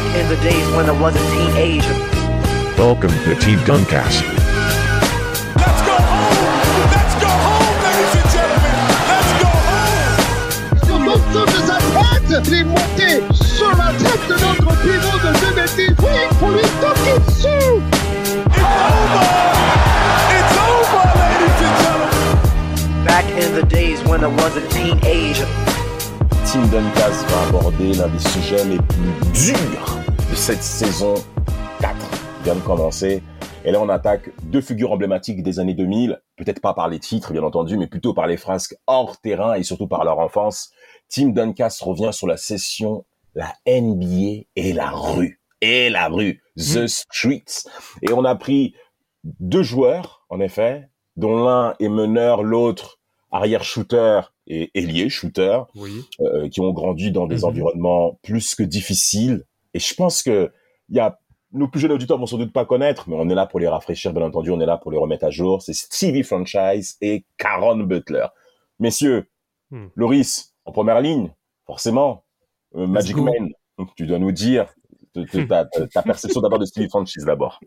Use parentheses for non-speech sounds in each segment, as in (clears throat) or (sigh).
Back in the days when I was a teenager. Welcome to Team Duncast. Let's go home! Let's go home, ladies and gentlemen! Let's go home! Sur l'autre de sa tête, il est monté sur la tête de notre pivot de 2018 pour lui toquer dessus. It's over! It's over, ladies and gentlemen! Back in the days when I was a teenager. Team Duncast va aborder l'un des sujets les plus durs de cette saison 4 qui vient de commencer. Et là, on attaque deux figures emblématiques des années 2000, peut-être pas par les titres, bien entendu, mais plutôt par les frasques hors terrain et surtout par leur enfance. Team Duncast revient sur la session la NBA et la rue. Et la rue, The Streets. Et on a pris deux joueurs, en effet, dont l'un est meneur, l'autre arrière shooter et ailier shooter, Oui. euh, qui ont grandi dans des Mhm. environnements plus que difficiles. Et je pense que il y a nos plus jeunes auditeurs vont sans doute pas connaître, mais on est là pour les rafraîchir, bien entendu, on est là pour les remettre à jour. C'est Stevie Franchise et Caron Butler. Messieurs, Hmm. Loris, en première ligne, forcément, euh, Magic. Man, tu dois nous dire (laughs) ta perception d'abord de Stevie Franchise d'abord.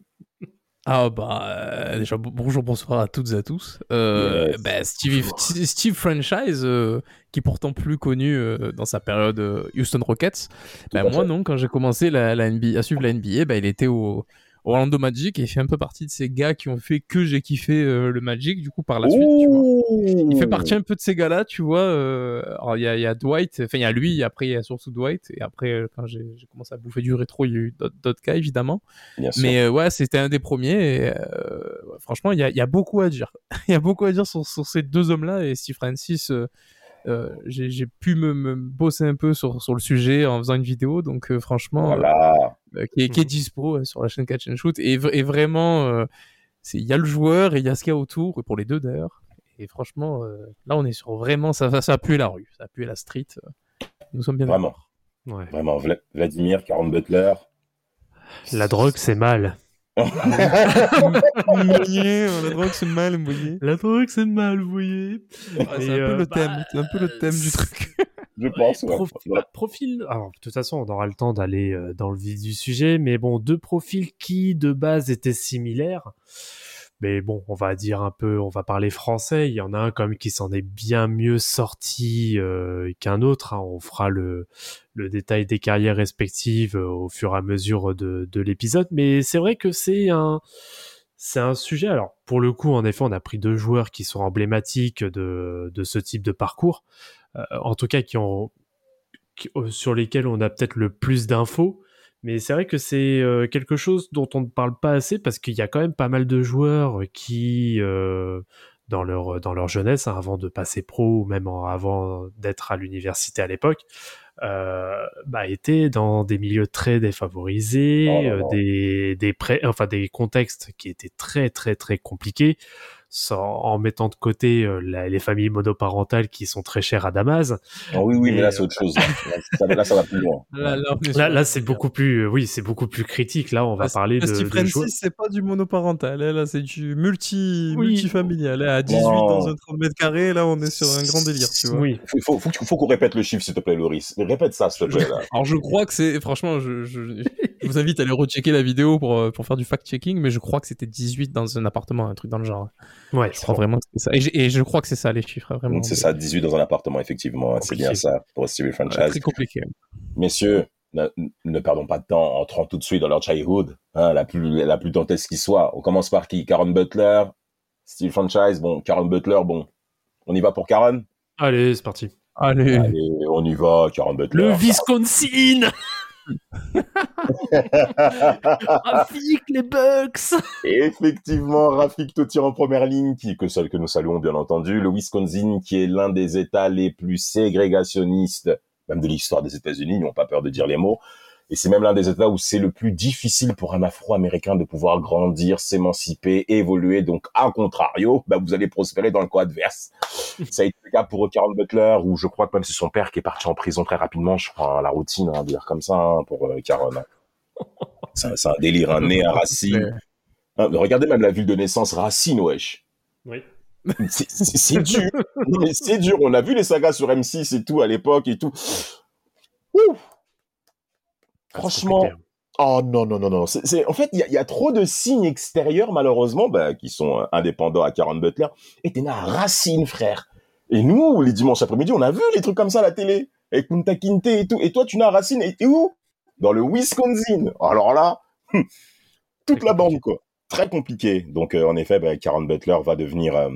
Ah bah euh, déjà bon- bonjour bonsoir à toutes et à tous. Euh, Yes. bah, Steve, Steve Franchise euh, qui est pourtant plus connu euh, dans sa période Houston Rockets. Bah, moi non quand j'ai commencé la, la NBA, à suivre la NBA, bah, il était au Orlando Magic et il fait un peu partie de ces gars qui ont fait que j'ai kiffé euh, le Magic du coup par la suite. Tu vois. Il fait partie un peu de ces gars-là, tu vois. euh, alors, il y a, il y a Dwight, enfin, il y a lui, et après, il y a surtout Dwight. Et après, euh, quand j'ai commencé à bouffer du rétro, il y a eu d'autres cas, évidemment. Bien. Mais euh, ouais, c'était un des premiers. Et, euh, franchement, il y a, il y a beaucoup à dire. (laughs) Il y a beaucoup à dire sur, sur ces deux hommes-là. Et Steve Francis, euh, j'ai j'ai pu me, me bosser un peu sur, sur le sujet en faisant une vidéo. Donc, euh, franchement, Voilà. Euh, qui, est, qui est dispo sur la chaîne Catch and Shoot. Et, et vraiment, euh, c'est- il y a le joueur et il y a ce qu'il y a autour, pour les deux d'ailleurs. Et franchement, euh, là, on est sur vraiment, ça, ça, ça a pué la rue, ça a pué la street. Nous sommes bien Vraiment. Ouais. Vraiment, Vla- Vladimir, Caron Butler. La drogue, c'est mal. (laughs) La drogue, c'est mal, vous voyez. La drogue, c'est mal, vous voyez. Ah, c'est un peu euh, le thème, bah, c'est un peu le thème du truc. Je pense. ouais. Profi- Voilà. profil. Alors, de toute façon, on aura le temps d'aller euh, dans le vif du sujet, mais bon, deux profils qui de base étaient similaires. Mais bon, on va dire un peu, on va parler français. Il y en a un quand même qui s'en est bien mieux sorti euh, qu'un autre. hein. On fera le, le détail des carrières respectives euh, au fur et à mesure de, de l'épisode. Mais c'est vrai que c'est un, c'est un sujet. Alors, pour le coup, en effet, on a pris deux joueurs qui sont emblématiques de, de ce type de parcours. Euh, en tout cas, qui ont, qui- euh, sur lesquels on a peut-être le plus d'infos. Mais c'est vrai que c'est euh, quelque chose dont on ne parle pas assez parce qu'il y a quand même pas mal de joueurs qui, euh, dans leur dans leur jeunesse, hein, avant de passer pro ou même avant d'être à l'université à l'époque, euh, bah, étaient dans des milieux très défavorisés, Oh euh, des des pré- enfin des contextes qui étaient très très très compliqués, sans, en mettant de côté euh, la- les familles monoparentales qui sont très chères à Damas. Ah oui, oui, mais, Mais, là, c'est autre chose. Là, ça, là, ça va plus loin. (laughs) Là, c'est beaucoup plus, euh, oui, c'est beaucoup plus critique. Là, on va Ah, parler de, Francis, joueurs. c'est pas du monoparental, hein, là, c'est du multi, Oui. multifamilial. Là, à 18 Non. dans un 30 mètres carrés, là, on est sur un grand délire, tu vois. Oui, Il faut, faut, faut qu'on répète le chiffre, s'il te plaît, Loris. Répète ça, s'il te plaît. Là. Alors, je crois que c'est, franchement, je, je, je vous invite à aller rechecker la vidéo pour, euh, pour faire du fact-checking, mais je crois que c'était 18 dans un appartement, un truc dans le genre. ouais, Je crois vraiment que c'est ça. Et, je crois que c'est ça, les chiffres, vraiment. Donc, C'est ça, 18 dans un appartement, effectivement. C'est Compliqué. bien ça pour Stevie Ouais, Franchise. très compliqué. Messieurs, ne, ne perdons pas de temps, entrons tout de suite dans leur childhood, hein, la plus la plus dantesque qui soit. On commence par qui? Karen Butler, Steve Franchise. Bon, Karen Butler, bon, on y va pour Karen? Allez, c'est parti. Allez. Allez, on y va, Karen Butler. Le Wisconsin (laughs) Rafik, les Bucks Effectivement, Rafik Totir en première ligne, qui que seul que nous saluons bien entendu, le Wisconsin qui est l'un des États les plus ségrégationnistes, même de l'histoire des États-Unis, ils n'ont pas peur de dire les mots. Et c'est même l'un des États où c'est le plus difficile pour un Afro-Américain de pouvoir grandir, s'émanciper, évoluer. Donc, à contrario, bah, vous allez prospérer dans le cas adverse. Ça a été le cas pour Carl Butler, où je crois que même c'est son père qui est parti en prison très rapidement, je crois, à la routine, hein, dire comme ça, hein, pour euh, hein. C'est un, délire, un nez, un racine. Ah, regardez même la ville de naissance, Racine, wesh. Oui. C'est- dur. C'est dur. On a vu les sagas sur M6 et tout à l'époque et tout. Ouh. Ah, Franchement, compliqué. Oh non, non, non, non. C'est, en fait, il y a, il y a trop de signes extérieurs, malheureusement, bah, qui sont euh, indépendants à Karen Butler. Et t'es né à Racine, frère. Et nous, les dimanches après-midi, on a vu les trucs comme ça à la télé. Avec Kunta Kinte et tout. Et toi, tu n'as à Racine. Et t'es où? Dans le Wisconsin. Alors là, hum, toute la bande, quoi. Très compliqué. Donc, euh, en effet, bah, Karen Butler va devenir euh,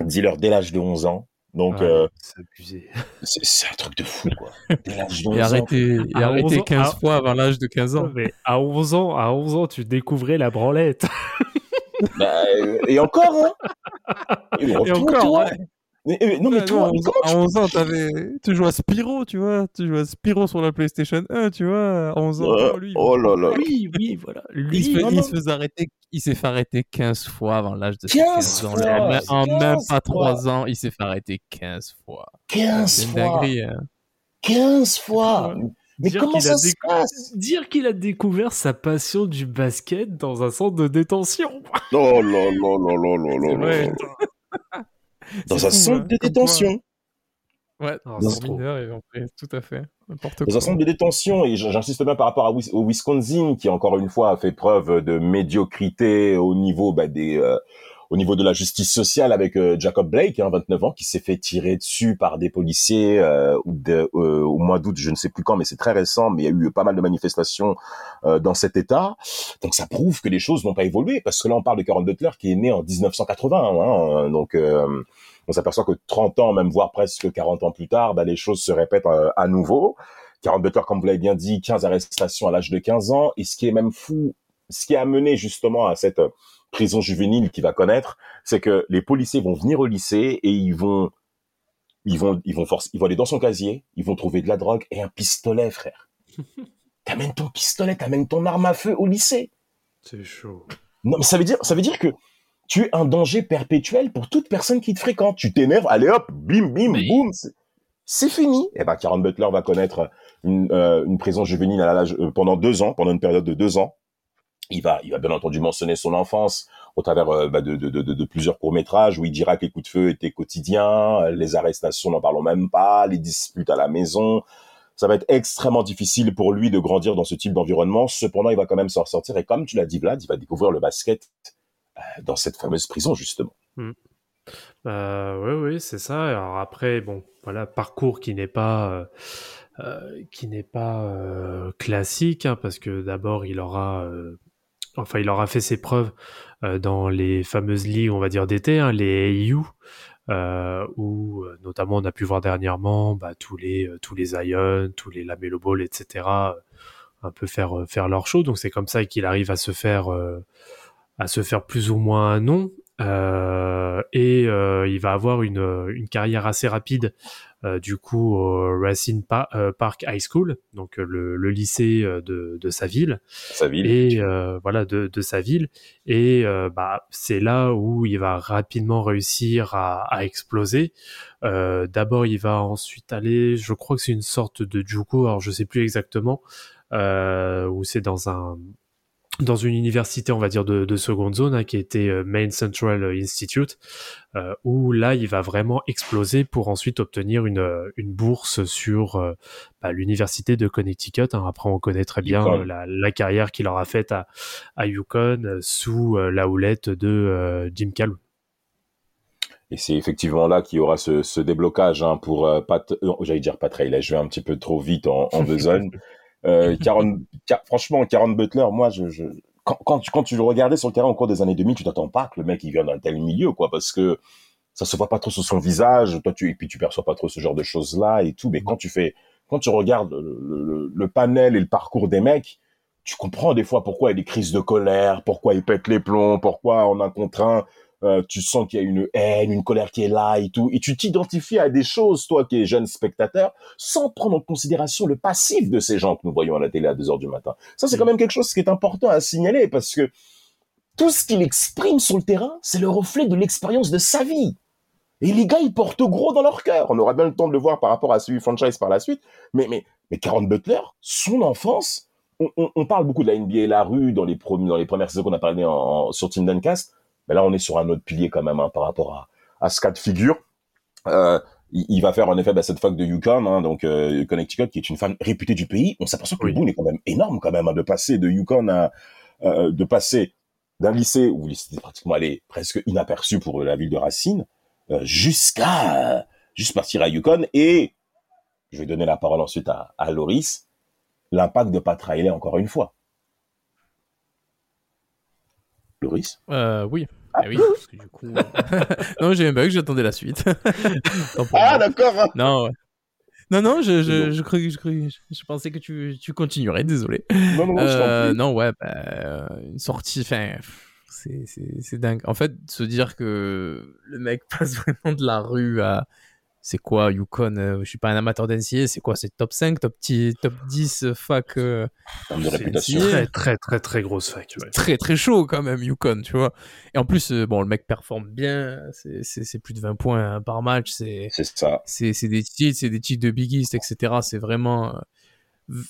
dealer dès l'âge de 11 ans. Donc, Ouais, euh, c'est abusé. (laughs) c'est, c'est un truc de fou, quoi. Dès l'âge de 11 Et arrêté, et À arrêté 11 ans, 15 ah. fois avant l'âge de 15 ans. Mais à 11 ans, à 11 ans, tu découvrais la branlette. Bah, euh, et encore, hein (laughs) Et, encore, ouais. Mais, mais- non, mais toi, à comment tu- 11 ans, tu jouais à Spyro, tu vois. Tu jouais à Spyro sur la PlayStation 1, tu vois. À 11 ans, Euh, oh, lui, oh là là. Oui, oui, voilà. Lui, il, se fait, non, il non. se faisait arrêter, il s'est fait arrêter 15 fois avant l'âge de ses 15 15 ans. en 15 même pas fois. 3 ans, il s'est fait arrêter 15 fois. 15 C'est une fois. dinguerie. hein. 15 fois. Mais Dire comment qu'il ça a se décou- passe? Dire qu'il a découvert sa passion du basket dans un centre de détention. Oh là là là là là là là. Dans un centre de détention. Ouais, dans fait tout à fait. Dans un centre de détention, et j'insiste bien par rapport au Wisconsin, qui encore une fois a fait preuve de médiocrité au niveau bah, des, euh, au niveau de la justice sociale avec euh, Jacob Blake, hein, 29 ans, qui s'est fait tirer dessus par des policiers euh, de- euh, au mois d'août, je ne sais plus quand, mais c'est très récent, mais il y a eu pas mal de manifestations dans cet État. Donc ça prouve que les choses n'ont pas évolué, parce que là on parle de Karen Butler qui est né en 1980, hein, donc on s'aperçoit que 30 ans, même voire presque 40 ans plus tard, bah, les choses se répètent euh, à nouveau. Karen Butler, comme vous l'avez bien dit, 15 arrestations à l'âge de 15 ans, et ce qui est même fou, ce qui a amené justement à cette prison juvénile qu'il va connaître, c'est que les policiers vont venir au lycée et ils vont, ils vont, ils vont force, ils vont aller dans son casier, ils vont trouver de la drogue et un pistolet, frère. (laughs) t'amènes ton pistolet, t'amènes ton arme à feu au lycée. C'est chaud. Non, mais ça veut dire, ça veut dire que tu es un danger perpétuel pour toute personne qui te fréquente. Tu t'énerves, allez hop, bim, bim, Oui. boum, c'est- c'est fini. Et ben, Karen Butler va connaître une, euh, une prison juvénile à l'âge euh, pendant deux ans, pendant une période de deux ans. Il va, il va bien entendu mentionner son enfance au travers euh, bah, de, de, plusieurs courts métrages où il dira que les coups de feu étaient quotidiens, euh, les arrestations n'en parlons même pas, les disputes à la maison. Ça va être extrêmement difficile pour lui de grandir dans ce type d'environnement. Cependant, il va quand même s'en sortir. Et comme tu l'as dit, Vlad, il va découvrir le basket euh, dans cette fameuse prison justement. Euh, oui, oui, c'est ça. Alors après, bon, voilà, parcours qui n'est pas, qui n'est pas classique, hein, parce que d'abord il aura, enfin, il aura fait ses preuves euh, dans les fameuses ligues, on va dire d'été, hein, les AU, euh, où euh, notamment on a pu voir dernièrement bah, tous les, euh, tous les Zion, tous les Lamelo Ball, etc. un peu faire faire leur show. Donc c'est comme ça qu'il arrive à se faire à se faire plus ou moins un nom. Et il va avoir une, une carrière assez rapide du coup au Racine Pa- euh, Park High School, donc euh, le, le lycée euh, de, de sa ville. Sa ville. et euh, voilà de, de sa ville. Et euh, bah c'est là où il va rapidement réussir à, à exploser. Euh, d'abord il va ensuite aller je crois que c'est une sorte de JUCO alors je sais plus exactement euh, où c'est dans un dans une université, on va dire, de, de seconde zone, hein, qui était euh, Main Central Institute, euh, où là, il va vraiment exploser pour ensuite obtenir une, euh, une bourse sur euh, bah, l'université de Connecticut. hein. Après, on connaît très bien euh, la, la carrière qu'il aura faite à, à Yukon sous la houlette de Jim Calhoun. Et c'est effectivement là qu'il y aura ce, ce déblocage hein, pour euh, Pat. J'allais dire Pat Riley, je vais un petit peu trop vite en, en besogne. (laughs) euh, Karen, Ka- franchement, Karen Butler, moi, je, je quand, quand, tu, quand tu le regardais sur le terrain au cours des années 2000, tu t'attends pas que le mec il vient d'un tel milieu, quoi, parce que ça se voit pas trop sur son visage. Toi, tu et puis tu perçois pas trop ce genre de choses là et tout. Mais quand tu fais, quand tu regardes le, le, le panel et le parcours des mecs, tu comprends des fois pourquoi il y a des crises de colère, pourquoi ils pètent les plombs, pourquoi on a contre un euh, tu sens qu'il y a une haine, une colère qui est là et tout, et tu t'identifies à des choses, toi qui es jeune spectateur, sans prendre en considération le passif de ces gens que nous voyons à la télé à 2 heures du matin. Ça, c'est quand même quelque chose qui est important à signaler, parce que tout ce qu'il exprime sur le terrain, c'est le reflet de l'expérience de sa vie. Et les gars, ils portent gros dans leur cœur. On aura bien le temps de le voir par rapport à celui franchise par la suite. Mais, mais, mais Karen Butler, son enfance, on, on, on parle beaucoup de la NBA et la rue dans les, dans les premières saisons qu'on a parlé en, en- sur Team Duncast. Mais là, on est sur un autre pilier quand même hein, par rapport à, à ce cas de figure. Euh, il, il va faire en effet bah, cette fac de UConn, hein, donc euh, Connecticut, qui est une femme réputée du pays. On s'aperçoit que Oui. le boom est quand même énorme quand même hein, de passer de UConn à euh, de passer d'un lycée où c'était pratiquement allé presque inaperçu pour la ville de Racine jusqu'à juste partir à Yukon et je vais donner la parole ensuite à, à Loris l'impact de Pat Riley encore une fois Loris? Euh, oui. Ah. Eh oui, parce que du coup... euh, (laughs) non, j'ai un bug, j'attendais la suite. (laughs) Ah d'accord. Non, ouais. Non, non, je, je, je, pensais que tu, tu continuerais, désolé. non non, Euh, non, ouais, bah, euh, une sortie, enfin, c'est dingue. En fait, se dire que le mec (laughs) passe vraiment de la rue à, c'est quoi, Yukon, euh, je suis pas un amateur d'NCA, c'est quoi, c'est top 5, top 10, top 10 euh, fac, euh, de C'est réputation une très, très, très, très grosse fac. ouais. très très chaud quand même, Yukon, tu vois. Et en plus, euh, bon, le mec performe bien, c'est, c'est, c'est plus de 20 points par match, c'est, c'est ça c'est c'est des titres, c'est des titres de Big East, etc. C'est vraiment, euh,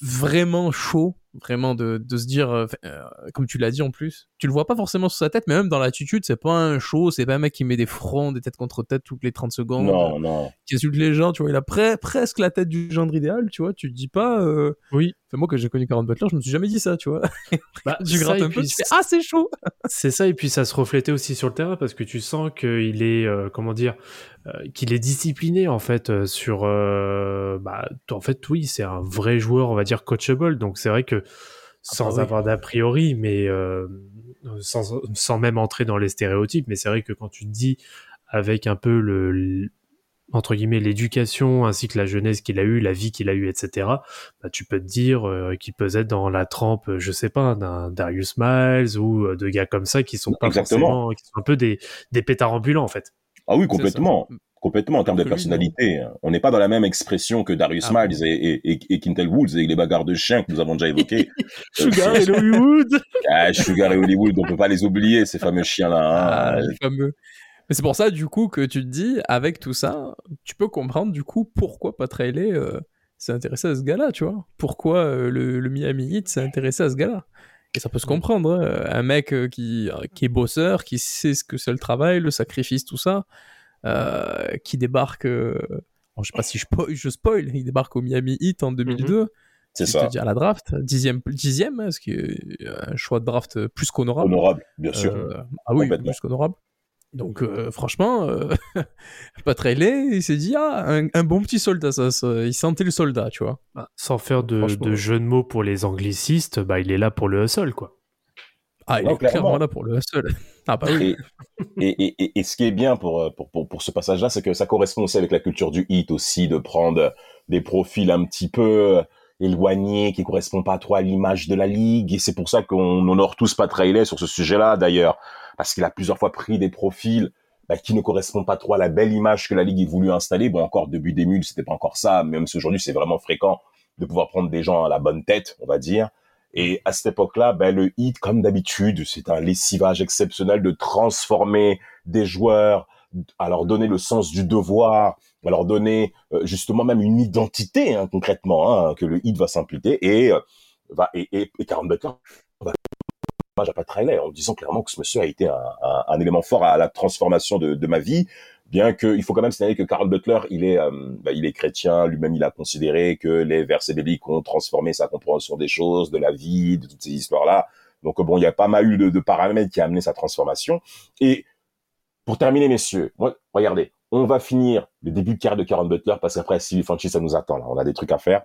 vraiment chaud, vraiment de, de se dire, euh, euh, comme tu l'as dit en plus, tu le vois pas forcément sur sa tête, mais même dans l'attitude, c'est pas un show, c'est pas un mec qui met des fronts, des têtes contre tête toutes les 30 secondes, non non qui insulte les gens, tu vois, il a pre- presque la tête du gendre idéal, tu vois, tu te dis pas, euh... Oui. enfin, moi, quand j'ai connu Karen Butler, je me suis jamais dit ça, tu vois. (laughs) Bah, tu ça, grattes et un peu, puis tu fais, ah, c'est chaud! (laughs) C'est ça, et puis ça se reflétait aussi sur le terrain parce que tu sens qu'il est, euh, comment dire, euh, qu'il est discipliné en fait euh, sur, euh, bah, en fait oui, c'est un vrai joueur, on va dire coachable. Donc c'est vrai que sans bah oui. avoir d'a priori, mais euh, sans, sans même entrer dans les stéréotypes, mais c'est vrai que quand tu te dis avec un peu le, entre guillemets l'éducation ainsi que la jeunesse qu'il a eue, la vie qu'il a eue, etc. Bah, tu peux te dire euh, qu'il peut être dans la trempe, euh, je sais pas, d'un Darius Miles ou euh, de gars comme ça qui sont pas Exactement. forcément, qui sont un peu des, des pétards ambulants en fait. Ah oui complètement complètement en termes de non. personnalité. hein. On n'est pas dans la même expression que Darius Ah Miles et, et, et, et Quintel Woods et les bagarres de chiens que nous avons déjà évoquées. (laughs) Sugar et Hollywood. (laughs) Ah, Sugar et Hollywood, on peut pas les oublier, ces fameux chiens-là. Ah, hein. les fameux. Mais c'est pour ça, du coup, que tu te dis, avec tout ça, tu peux comprendre, du coup, pourquoi Pat Riley euh, s'est intéressé à ce gars-là, tu vois. Pourquoi euh, le, le Miami Heat s'est intéressé à ce gars-là. Et ça peut se comprendre, hein. un mec euh, qui, euh, qui est bosseur, qui sait ce que c'est le travail, le sacrifice, tout ça, euh, qui débarque, euh, bon, je sais pas si je, po- je spoil, il débarque au Miami Heat en 2002, C'est je ça. te à la draft, dixième, dixième, hein, ce qui est un choix de draft plus qu'honorable. Honorable, bien sûr. Euh, ah oui, plus qu'honorable. Donc euh, franchement, euh, (laughs) Pat Riley, il s'est dit ah un, un bon petit soldat, ça, ça- il sentait le soldat, tu vois. Bah, Sans faire de, de jeu de mots pour les anglicistes, bah, il est là pour le hustle quoi. Ah il Non, est clairement clairement. là pour le hustle. (laughs) Ah bah oui. Et, et, et, et, et ce qui est bien pour, euh, pour, pour, pour ce passage-là, c'est que ça correspond aussi avec la culture du hit aussi, de prendre des profils un petit peu euh, éloignés, qui correspondent pas trop à l'image de la ligue. Et c'est pour ça qu'on honore tous Pat Riley sur ce sujet-là, d'ailleurs. Parce qu'il a plusieurs fois pris des profils bah, qui ne correspondent pas trop à la belle image que la ligue ait voulu installer. Bon, encore début des mules, c'était pas encore ça, même si aujourd'hui c'est vraiment fréquent de pouvoir prendre des gens à la bonne tête, on va dire. Et à cette époque-là, ben, le hit, comme d'habitude, c'est un lessivage exceptionnel de transformer des joueurs, à leur donner le sens du devoir, à leur donner euh, justement même une identité hein, concrètement hein, que le hit va s'impliquer et euh, va et, et, et Karen Butler va hommage à Pat en disant clairement que ce monsieur a été un, élément fort à la transformation de, ma vie bien que il faut quand même signaler que Carl Butler il est euh, bah, il est chrétien lui-même il a considéré que les versets bibliques ont transformé sa compréhension des choses de la vie de toutes ces histoires là donc bon il y a pas mal eu de, de paramètres qui a amené sa transformation. Et pour terminer messieurs regardez on va finir le début de carrière de Karen Butler parce qu'après Stevie Franchi ça nous attend là. On a des trucs à faire.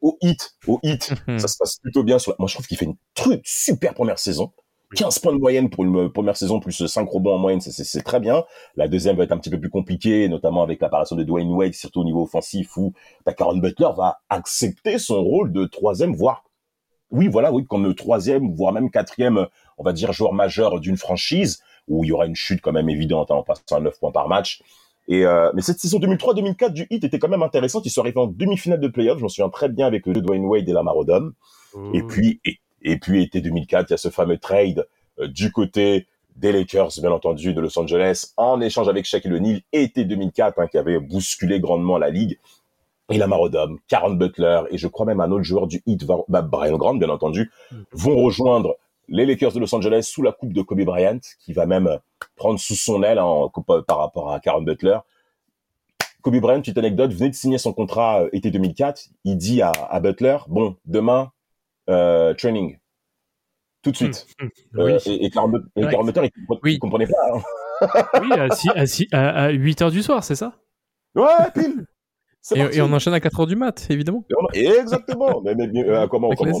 Au hit au hit ça se passe plutôt bien sur la... moi je trouve qu'il fait une truc super première saison. 15 points de moyenne pour une première saison, plus 5 rebonds en moyenne, c'est- très bien. La deuxième va être un petit peu plus compliquée, notamment avec l'apparition de Dwayne Wade, surtout au niveau offensif, où bah, Karen Butler va accepter son rôle de troisième, voire, oui, voilà, oui, comme le troisième, voire même quatrième, on va dire, joueur majeur d'une franchise, où il y aura une chute quand même évidente, hein, en passant à 9 points par match. Et euh, mais cette saison 2003-2004 du Heat était quand même intéressante. Ils sont arrivés en demi-finale de playoff. Je m'en souviens très bien avec le Dwayne Wade et Lamar Odom. Et puis, et, et puis, été 2004, il y a ce fameux trade euh, du côté des Lakers, bien entendu, de Los Angeles, en échange avec Shaquille O'Neal, été 2004, hein, qui avait bousculé grandement la ligue. Et Lamar Odom, Karen Butler, et je crois même un autre joueur du Heat, bah, Brian Grant, bien entendu, vont rejoindre les Lakers de Los Angeles sous la coupe de Kobe Bryant, qui va même prendre sous son aile hein, en par rapport à Karen Butler. Kobe Bryant, petite anecdote, venait de signer son contrat euh, été 2004. Il dit à, à Butler, bon, demain, euh, training. Tout de suite. Hum, Euh, oui. et et. Clarence Butler, il, Oui. il comprenait pas. hein. (laughs) Oui, à, six- à, six- à, à 8 heures du soir, c'est ça? Ouais, pile. Et, on enchaîne à 4h du mat, évidemment. On- Exactement. mais, mais, euh, comment, comment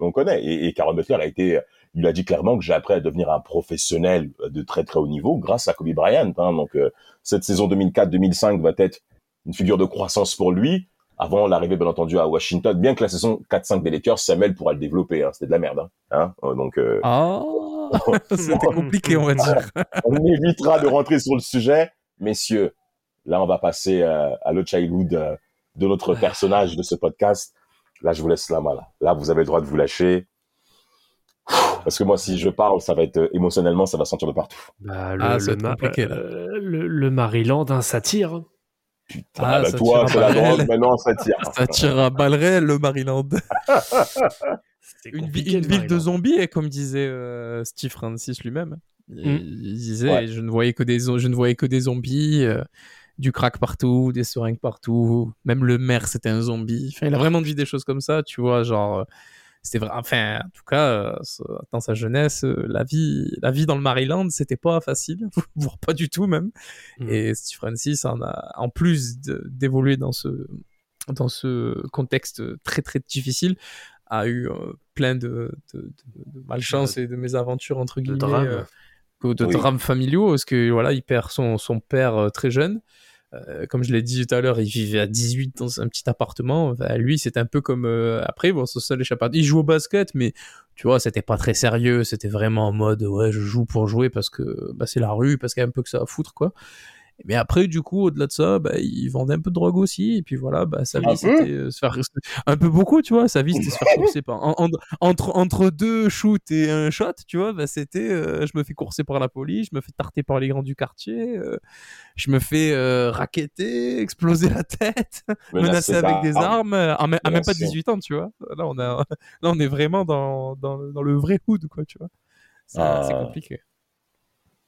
on connaît. Et, et Karen Butler a été, il a dit clairement que j'ai appris à devenir un professionnel de très très haut niveau grâce à Kobe Bryant. Hein. Donc euh, cette saison 2004-2005 va être une figure de croissance pour lui. Avant l'arrivée, bien entendu, à Washington, bien que la saison 4-5 des Lakers, Samuel pourra le développer. Hein. C'était de la merde. Hein. Hein Euh, donc euh, Ah, (laughs) c'était compliqué, on va dire. on évitera de rentrer sur le sujet, messieurs. Là, on va passer euh, à le childhood euh, de notre personnage de ce podcast. Là, je vous laisse la main. Là, là vous avez le droit de vous lâcher. Parce que moi, si je parle, ça va être euh, émotionnellement, ça va sentir de partout. bah, le, Ah, ça le, Ma- euh, le, le Maryland, un satire. Putain, Ah, bah, ça toi, tire c'est la drogue, maintenant, ça tire. (laughs) Ça tire à balles réelles, le Maryland. (laughs) Une, ville de zombies, et comme disait euh, Steve Francis lui-même. Il, Mm. il disait, Ouais. je ne voyais que des, je ne voyais que des zombies, euh, du crack partout, des seringues partout. Même le maire, c'était un zombie. Enfin, il a vraiment dit des choses comme ça, tu vois, genre. euh, C'était vrai. Enfin, en tout cas, euh, dans sa jeunesse, euh, la vie, la vie dans le Maryland, c'était pas facile, (laughs) voire pas du tout même. Mm. Et Steve Francis en a, en plus d'évoluer dans ce, dans ce contexte très très difficile, a eu euh, plein de, de, de- de malchance et de mésaventures entre De guillemets, drame. euh, de drames familiaux, parce que voilà, il perd son, son père euh, très jeune. Euh, comme je l'ai dit tout à l'heure, il vivait à 18 dans un petit appartement. Lui, c'est un peu comme euh, après, bon, son seul. Il joue au basket, mais tu vois, c'était pas très sérieux. C'était vraiment en mode, ouais, je joue pour jouer parce que bah, c'est la rue, parce qu'il y a un peu que ça à foutre, quoi. Mais après, du coup, au-delà de ça, bah, il vendait un peu de drogue aussi. Et puis voilà, bah, sa Un vie, c'était euh, se faire (laughs) un peu beaucoup, tu vois. Sa vie, c'était se faire courser par en- en- entre entre deux shoots et un shot, tu vois. Bah, c'était, euh, je me fais courser par la police, je me fais tarter par les grands du quartier, euh, je me fais racketter, (laughs) exploser la tête, (laughs) menacer avec des arme. armes, à, même- à même pas Menacé. 18 ans, tu vois. Là, on a, là, on est vraiment dans, dans, dans le vrai hood, quoi, tu vois. C'est Ah. c'est compliqué.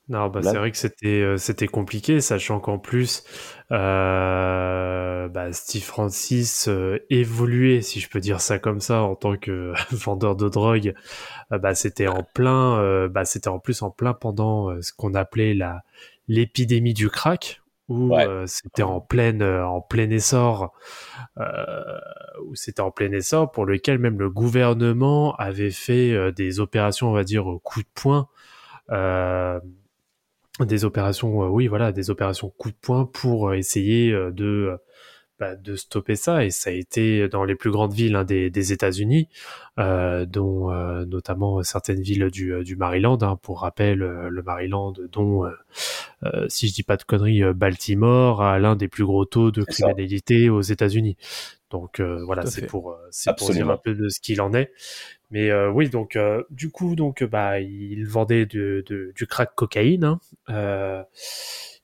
Non, bah, c'est vrai que c'était euh, c'était compliqué, sachant qu'en plus, euh, bah, Steve Francis euh, évoluait, si je peux dire ça comme ça, en tant que (laughs) vendeur de drogue. Euh, bah, c'était en plein, euh, bah, c'était en plus en plein pendant ce qu'on appelait la l'épidémie du crack, où Ouais. euh, c'était en pleine euh, en plein essor, euh, où c'était en plein essor, pour lequel même le gouvernement avait fait des opérations, on va dire, au coup de poing. Euh, des opérations, euh, oui, voilà, des opérations coup de poing pour euh, essayer euh, de bah, de stopper ça. Et ça a été dans les plus grandes villes hein, des, des États-Unis, euh, dont euh, notamment certaines villes du, du Maryland. hein. pour rappel, le Maryland, dont, si je dis pas de conneries, Baltimore a l'un des plus gros taux de criminalité aux États-Unis. Donc euh, voilà, c'est pour c'est pour dire un peu de ce qu'il en est. Mais euh, oui, donc euh, du coup, donc bah il vendait de, de- du crack cocaïne. hein. Euh,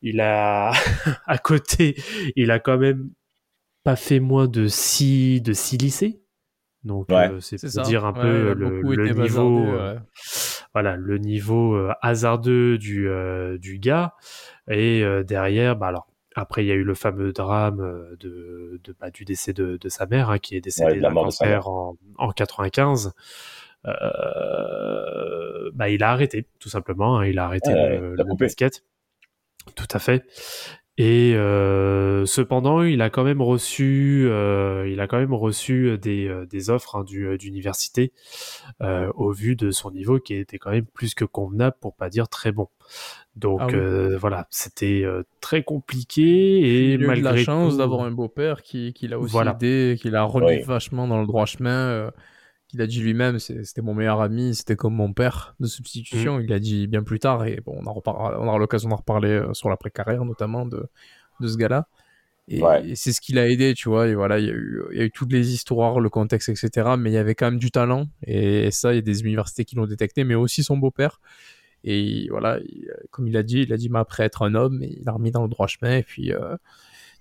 il a (laughs) à côté, il a quand même pas fait moins de six de six lycées. Donc Ouais. euh, c'est C'est pour ça. dire un Ouais, peu le, le niveau, euh, ouais. voilà, le niveau euh, hasardeux du euh, du gars. Et euh, derrière, bah alors après il y a eu le fameux drame euh, de, de bah, du décès de, de sa mère hein, qui est décédée de la d'un cancer en, en 95. Euh, bah il a arrêté tout simplement. hein, il a arrêté Ouais, le, il a le basket. Tout à fait. Et euh, cependant, il a quand même reçu, euh, il a quand même reçu des, euh, des offres hein, du, d'université euh, au vu de son niveau qui était quand même plus que convenable pour pas dire très bon. Donc Ah oui. euh, voilà, c'était euh, très compliqué et il a eu de malgré la chance d'avoir un beau-père qui, qui l'a aussi Voilà. aidé, qui l'a remis Oui. vachement dans le droit chemin. Euh, qu'il a dit lui-même, c'était mon meilleur ami, c'était comme mon père de substitution. Mm. Il a dit bien plus tard, et bon, on, en reparlera- on aura l'occasion d'en reparler euh, sur l'après-carrière, notamment de, de ce gars-là. Et, Ouais. et c'est ce qui l'a aidé, tu vois. Et voilà, il y, a eu, il y a eu toutes les histoires, le contexte, etc. Mais il y avait quand même du talent. Et ça, il y a des universités qui l'ont détecté, mais aussi son beau-père. Et voilà, il- comme il a dit, il a dit, mais après être un homme, et il l'a remis dans le droit chemin. Et puis, euh,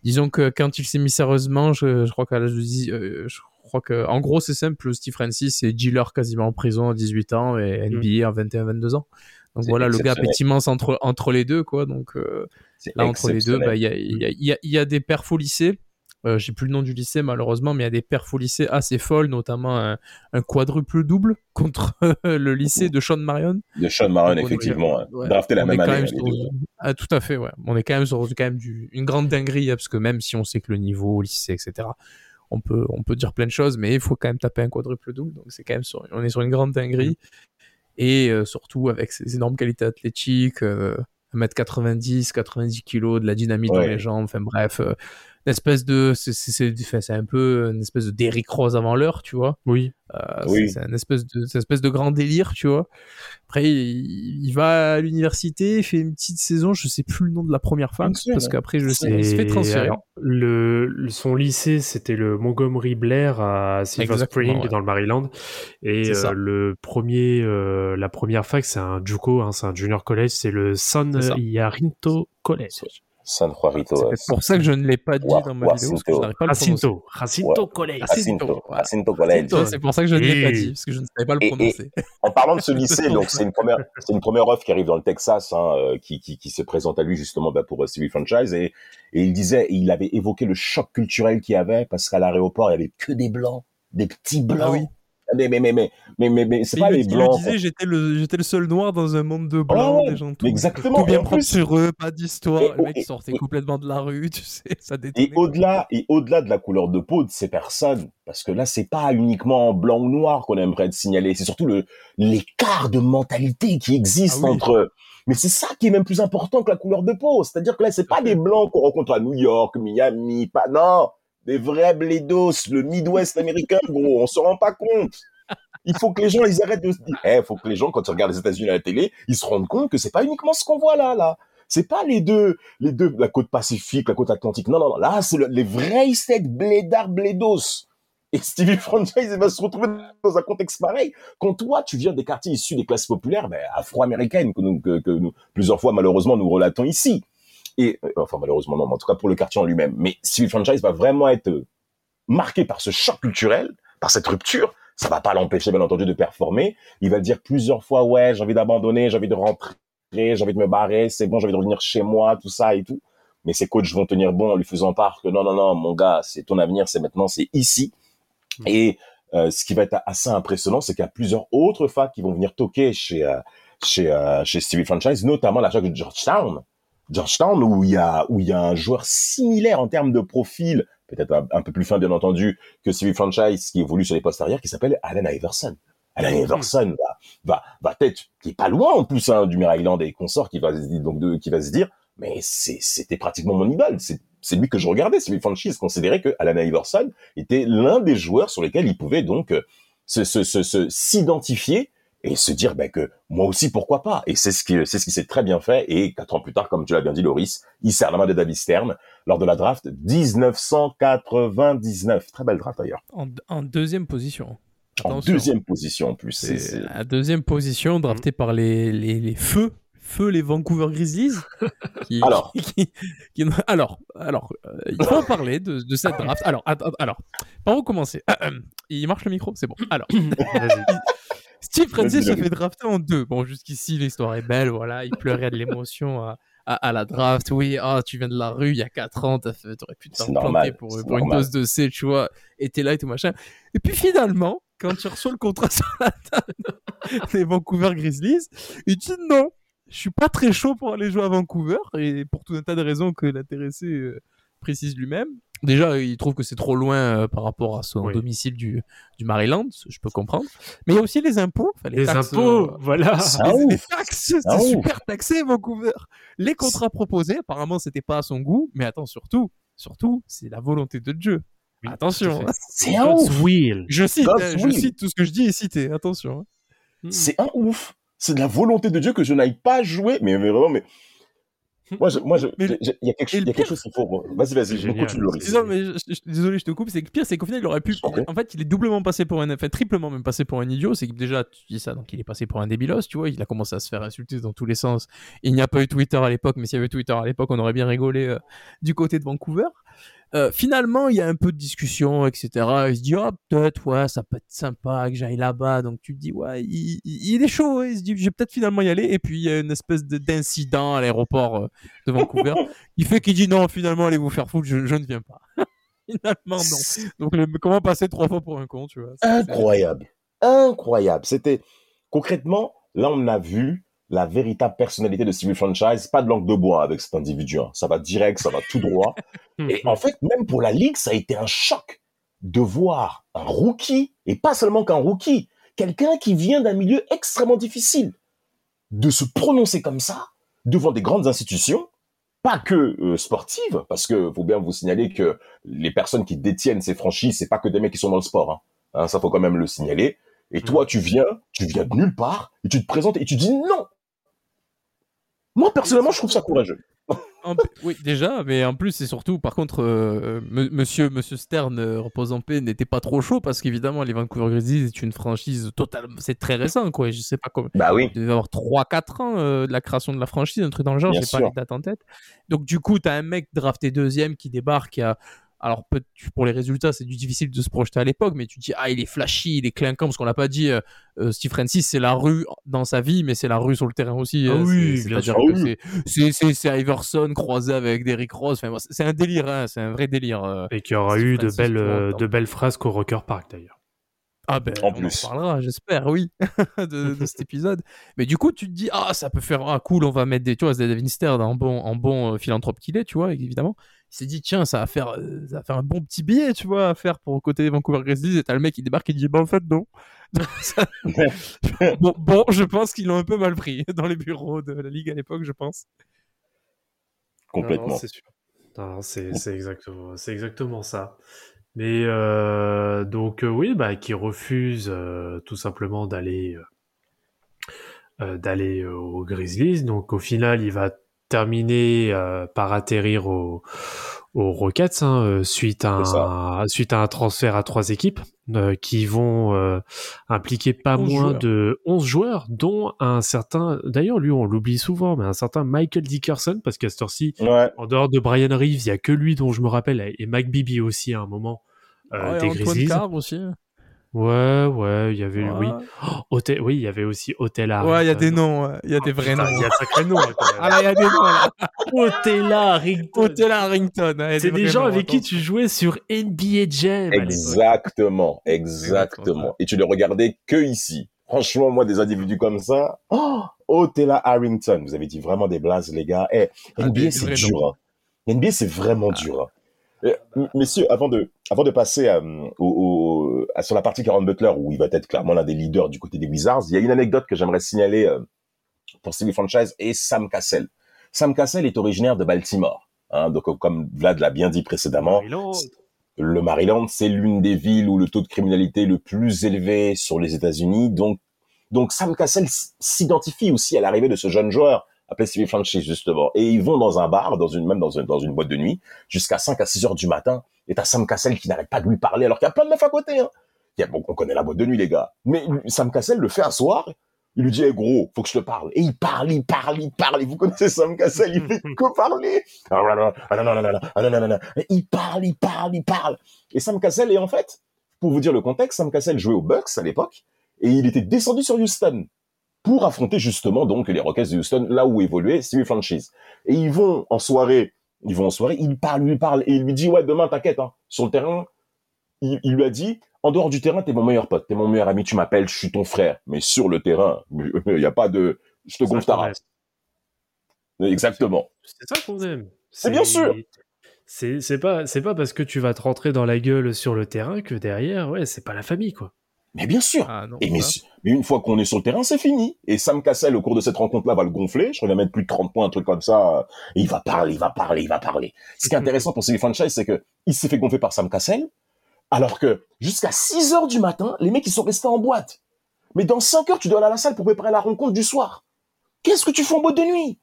disons que quand il s'est mis sérieusement, je, je crois qu'à l'âge de 10, euh, je crois que, en gros, c'est simple, Steve Francis est dealer quasiment en prison à 18 ans et NBA à 21, 22 ans. Donc voilà, le gap est immense entre, entre les deux, quoi. Donc euh, là, entre les deux, bah, il y, a, y, a, il y, a, il y a des perfs au lycée. Euh, J'ai plus le nom du lycée malheureusement, mais il y a des perfs au lycée assez folles, notamment un, un quadruple double (laughs) contre le lycée de Sean Marion. De Sean Marion, Donc, on est- effectivement. hein. ouais. Drafté la On même année. même hein, sur-. Ah, tout à fait, ouais. On est quand même sur quand même du, une grande dinguerie, hein, parce que même si on sait que le niveau au lycée, etc., on peut, on peut dire plein de choses, mais il faut quand même taper un quadruple double. Donc c'est quand même sur, on est sur une grande dinguerie. Et euh, surtout avec ses énormes qualités athlétiques, euh, 1m90, 90 kg, de la dynamite dans les jambes, enfin bref, euh, espèce de, c'est- c'est c'est- enfin, c'est un peu une espèce de Derrick Rose avant l'heure, tu vois. Oui. Euh, Oui. C'est un espèce de, c'est une espèce de grand délire, tu vois. Après, il, il va à l'université, il fait une petite saison, je sais plus le nom de la première seule, parce qu'après, je sais, il se fait transférer. alors, le, le- son lycée, c'était le Montgomery Blair à Silver Exactement, Spring ouais. dans le Maryland. Et euh, le premier, euh, la première fac, c'est un JUCO, hein, c'est un junior college, c'est le San. Yarinto College. San Juanito. C'est peut-être pour ça que je ne l'ai pas dit Wa- dans ma vidéo, parce que je n'arrive pas à le prononcer. Jacinto, Jacinto College. Jacinto, College. C'est pour ça que je ne l'ai pas dit, parce que je ne savais pas le Et- et- prononcer. En parlant de ce (laughs) lycée, C'est donc c'est une première, c'est une première offre qui arrive dans le Texas, hein, euh, qui, qui, qui se présente à lui justement bah, pour euh, Civil Franchise et, et il disait, il avait évoqué le choc culturel qu'il y avait parce qu'à l'aéroport il y avait que des blancs, des petits blancs. Ah oui. Mais mais mais mais mais mais, c'est pas les blancs. disait, j'étais le, j'étais le seul noir dans un monde de blancs, ouais, des gens tout, exactement. tout bien propre plus- sur eux, pas d'histoire. Le mec et- sortait et- complètement de la rue, tu sais, (laughs) ça détonnait. Et au-delà, et au-delà de la couleur de peau de ces personnes, parce que là, c'est pas uniquement blanc ou noir qu'on aimerait te signaler, c'est surtout le, l'écart de mentalité qui existe Ah oui. entre, mais c'est ça qui est même plus important que la couleur de peau. C'est-à-dire que là, c'est pas des blancs qu'on rencontre à New York, Miami, pas, non, des vrais blédos, le Midwest américain, gros, on se rend pas compte. Il faut que les gens, ils arrêtent de se dire, eh, faut que les gens, quand ils regardent les États-Unis à la télé, ils se rendent compte que c'est pas uniquement ce qu'on voit là, là. C'est pas les deux, les deux, la côte pacifique, la côte atlantique. Non, non, non. Là, c'est le- les vrais secs blédards blédos. Et Stevie Franchise, il va se retrouver dans un contexte pareil. Quand toi, tu viens des quartiers issus des classes populaires, ben, afro-américaines, que, nous, que, que nous, plusieurs fois, malheureusement, nous relatons ici. Et, euh, enfin, malheureusement, non, mais en tout cas pour le quartier en lui-même. Mais Stevie Franchise va vraiment être euh, marqué par ce choc culturel, par cette rupture. Ça va pas l'empêcher, bien entendu, de performer. Il va dire plusieurs fois, ouais, j'ai envie d'abandonner, j'ai envie de rentrer, j'ai envie de me barrer, c'est bon, j'ai envie de revenir chez moi, tout ça et tout. Mais ses coachs vont tenir bon en lui faisant part que non, non, non, mon gars, c'est ton avenir, c'est maintenant, c'est ici. Et euh, ce qui va être assez impressionnant, c'est qu'il y a plusieurs autres facs qui vont venir toquer chez euh, chez euh, chez Stevie Franchise, notamment la fac de Georgetown. Georgetown où il y a où il y a un joueur similaire en termes de profil, peut-être un, un peu plus fin bien entendu que Stevie Franchise qui évolue sur les postes arrière, qui s'appelle Allen Iverson. Allen Iverson va va va peut-être qui est pas loin en plus hein, du Maryland et consorts qui va se dire- donc de, qui va se dire mais c'est c'était pratiquement mon idole, c'est c'est lui que je regardais. Stevie Franchise considérait que Allen Iverson était l'un des joueurs sur lesquels il pouvait donc euh, se se se se- s'identifier et se dire ben, que moi aussi pourquoi pas? Et c'est ce qui c'est ce qui s'est très bien fait et quatre ans plus tard comme tu l'as bien dit Loris il sert la main de David Stern lors de la draft 1999 très belle draft d'ailleurs En, en deuxième position. en deuxième position en plus c'est la deuxième position, drafté par les, les, les feux, feux les Vancouver Grizzlies. (laughs) Qui, Alors. (laughs) qui- qui- alors, alors, euh, il faut en parler de, de cette draft. Alors, attends, alors, par où commencer? (clears throat) Il marche le micro, c'est bon. Alors. (coughs) Steve Francis se fait drafter en deux. Bon, jusqu'ici, l'histoire est belle, voilà. Il pleurait de l'émotion à, à, à la draft. Oui, ah, tu viens de la rue il y a 4 ans, t'aurais pu te C'est faire normal, planter pour, pour une dose de C, tu vois. Et t'es là et tout machin. Et puis finalement, quand tu reçois le contrat (laughs) sur la table des Vancouver Grizzlies, il dit non, je suis pas très chaud pour aller jouer à Vancouver. Et pour tout un tas de raisons que l'intéressé euh, précise lui-même. Déjà, il trouve que c'est trop loin euh, par rapport à son Oui. domicile du, du Maryland, je peux comprendre. Mais il y a aussi les impôts. Enfin, Les taxes, impôts, euh, voilà. (laughs) Ah, les, les taxes, c'est Ah, ouf. super taxé Vancouver. Les contrats proposés, apparemment, c'était pas à son goût, mais attends, surtout, surtout, c'est la volonté de Dieu. Oui, Attention, hein. c'est un ouf will. je cite, hein, je will. cite tout ce que je dis est cité. Attention. hein. c'est un ouf c'est de la volonté de Dieu que je n'aille pas jouer mais, mais vraiment mais (laughs) moi je, moi je, il y a quelque, y le a quelque pire- chose qu'il faut vas-y vas-y je continue Non, mais je- je- désolé, je te coupe. C'est que le pire, c'est qu'au final, il aurait pu. En fait, il est doublement passé pour un. Enfin, triplement même passé pour un idiot. C'est que déjà, tu dis ça, donc il est passé pour un débilos, tu vois. Il a commencé à se faire insulter dans tous les sens. Il n'y a pas eu Twitter à l'époque, mais s'il y avait Twitter à l'époque, on aurait bien rigolé euh, du côté de Vancouver. Euh, finalement, il y a un peu de discussion, etc. Il se dit, oh, peut-être, ouais, ça peut être sympa que j'aille là-bas. Donc, tu te dis, ouais, il, il- il est chaud. hein. Il se dit, je vais peut-être finalement y aller. Et puis, il y a une espèce de- d'incident à l'aéroport euh, de Vancouver. (laughs) il fait qu'il dit, non, finalement, allez vous faire foutre, je, je ne viens pas. (laughs) finalement, non. Donc, le- comment passer trois fois pour un con, tu vois? Incroyable. Incroyable. C'était concrètement, là, on a vu la véritable personnalité de Civil Franchise, pas de langue de bois avec cet individu. hein. Ça va direct, ça va tout droit. (laughs) Et en fait, même pour la ligue, ça a été un choc de voir un rookie, et pas seulement qu'un rookie, quelqu'un qui vient d'un milieu extrêmement difficile, de se prononcer comme ça devant des grandes institutions, pas que euh, sportives, parce que faut bien vous signaler que les personnes qui détiennent ces franchises, c'est pas que des mecs qui sont dans le sport. Hein. Hein, ça faut quand même le signaler. Et toi, tu viens, tu viens de nulle part, et tu te présentes et tu dis non. Moi, personnellement, je trouve ça courageux. Oui, déjà, mais en plus, c'est surtout, par contre, euh, monsieur, monsieur Stern, euh, repose en paix, n'était pas trop chaud parce qu'évidemment, les Vancouver Grizzlies est une franchise totalement. C'est très récent, quoi. Je sais pas comment. Bah oui. Il devait avoir 3-4 ans euh, de la création de la franchise, un truc dans le genre, j'ai pas les dates en tête. Donc, du coup, t'as un mec drafté deuxième qui débarque, qui a. Alors, peut pour les résultats, c'est du difficile de se projeter à l'époque, mais tu dis, ah, il est flashy, il est clinquant, parce qu'on l'a pas dit, euh, euh, Steve Francis, c'est la rue dans sa vie, mais c'est la rue sur le terrain aussi. Ah euh, oui, c'est-à-dire sûr. que Ah c'est- c'est- c'est c'est Iverson croisé avec Derrick Rose. Enfin, c'est un délire, hein, c'est un vrai délire. euh. Et qu'il y aura Steve eu de belles, euh, de belles phrases qu'au Rocker Park d'ailleurs. Ah ben, En on plus. en parlera, j'espère, oui, (laughs) de, de cet épisode. Mais du coup, tu te dis, ah, ça peut faire, ah, cool, on va mettre des, tu vois, Devin Stern en bon, en bon euh, philanthrope qu'il est, tu vois, évidemment. Il s'est dit, tiens, ça va faire, euh, ça va faire un bon petit billet, tu vois, à faire pour côté Vancouver Grizzlies. Et t'as le mec qui débarque et dit, bah, en fait, non. (laughs) (laughs) Bon, bon, je pense qu'ils l'ont un peu mal pris dans les bureaux de la Ligue à l'époque, je pense. Complètement. C'est sûr. C'est c'est exactement, c'est exactement ça. Mais euh, donc euh, oui, bah qui refuse euh, tout simplement d'aller d'aller euh, aux Grizzlies. Donc au final, il va terminer euh, par atterrir au- aux Rockets hein, euh, suite à un, suite à un transfert à trois équipes euh, qui vont euh, impliquer pas 11 moins joueurs. de 11 joueurs, dont un certain, d'ailleurs lui on l'oublie souvent, mais un certain Michael Dickerson, parce qu'à cette heure-ci, Ouais. en dehors de Brian Reeves, il y a que lui dont je me rappelle, et Mike Bibby aussi à un moment euh, Ouais, des Antoine Grizzlies. Carr aussi. Ouais, ouais, il y avait oui. Ouais. Oh, oui, il y avait aussi Otella. Ouais, il y a des noms, il y a des Oh, vrais putain, noms. Il y a quand même. Ah là, il y a des noms, là. Y a C'est des vrais gens avec qui tu jouais sur NBA Jam. Exactement, Exactement. Et tu le regardais que ici. Franchement, moi, des individus comme ça, oh, Otella Harrington, vous avez dit vraiment des blazes, les gars. Eh, Ah, NBA, des c'est vrais dur. Hein. NBA, c'est vraiment dur. hein. M- messieurs, avant de, avant de passer euh, au, au- à- sur la partie 40 Butler, où il va être clairement l'un des leaders du côté des Wizards, il y a une anecdote que j'aimerais signaler euh, pour Stevie Franchise et Sam Cassell. Sam Cassell est originaire de Baltimore. Hein, donc, comme Vlad l'a bien dit précédemment, Maryland. le Maryland, c'est l'une des villes où le taux de criminalité est le plus élevé sur les États-Unis. Donc, donc Sam Cassell s'identifie aussi à l'arrivée de ce jeune joueur appelé Stevie Franchise, justement. Et ils vont dans un bar, dans une, même dans une, dans une boîte de nuit, jusqu'à 5 à 6 heures du matin. Et t'as Sam Cassell qui n'arrête pas de lui parler alors qu'il y a plein de meufs à côté, hein. Il y a, bon, on connaît la boîte de nuit, les gars. Mais Sam Cassell le fait asseoir. Il lui dit, hey, gros, faut que je te parle. Et il parle, il parle, il parle. Et vous connaissez Sam Cassell, il fait (laughs) que parler. Non, non, non, non, non, non, non, non, non, non. Et il parle, il parle, il parle. Et Sam Cassell est en fait, pour vous dire le contexte, Sam Cassell jouait aux Bucks à l'époque. Et il était descendu sur Houston pour affronter justement donc les Rockets de Houston, là où évoluait Stevie Franchise. Et ils vont en soirée, ils vont en soirée, il parle, lui parle, et il lui dit, ouais, demain, t'inquiète, hein, sur le terrain, il, il lui a dit, en dehors du terrain, t'es mon meilleur pote, t'es mon meilleur ami, tu m'appelles, je suis ton frère. Mais sur le terrain, (laughs) il n'y a pas de, je te gonfle ta race. Exactement. C'est ça qu'on aime. C'est bien sûr. C'est c'est pas c'est pas parce que tu vas te rentrer dans la gueule sur le terrain que derrière ouais c'est pas la famille quoi. Mais bien sûr. Ah non. Et mais, une fois qu'on est sur le terrain, c'est fini. Et Sam Cassell, au cours de cette rencontre-là, va le gonfler. Je va mettre plus de 30 points, un truc comme ça. Et il va parler, il va parler, il va parler. Ce qui est (laughs) intéressant pour ces franchises, c'est que il s'est fait gonfler par Sam Cassell, alors que jusqu'à 6 heures du matin, les mecs, ils sont restés en boîte. Mais dans 5 heures, tu dois aller à la salle pour préparer la rencontre du soir. Qu'est-ce que tu fais en boîte de nuit?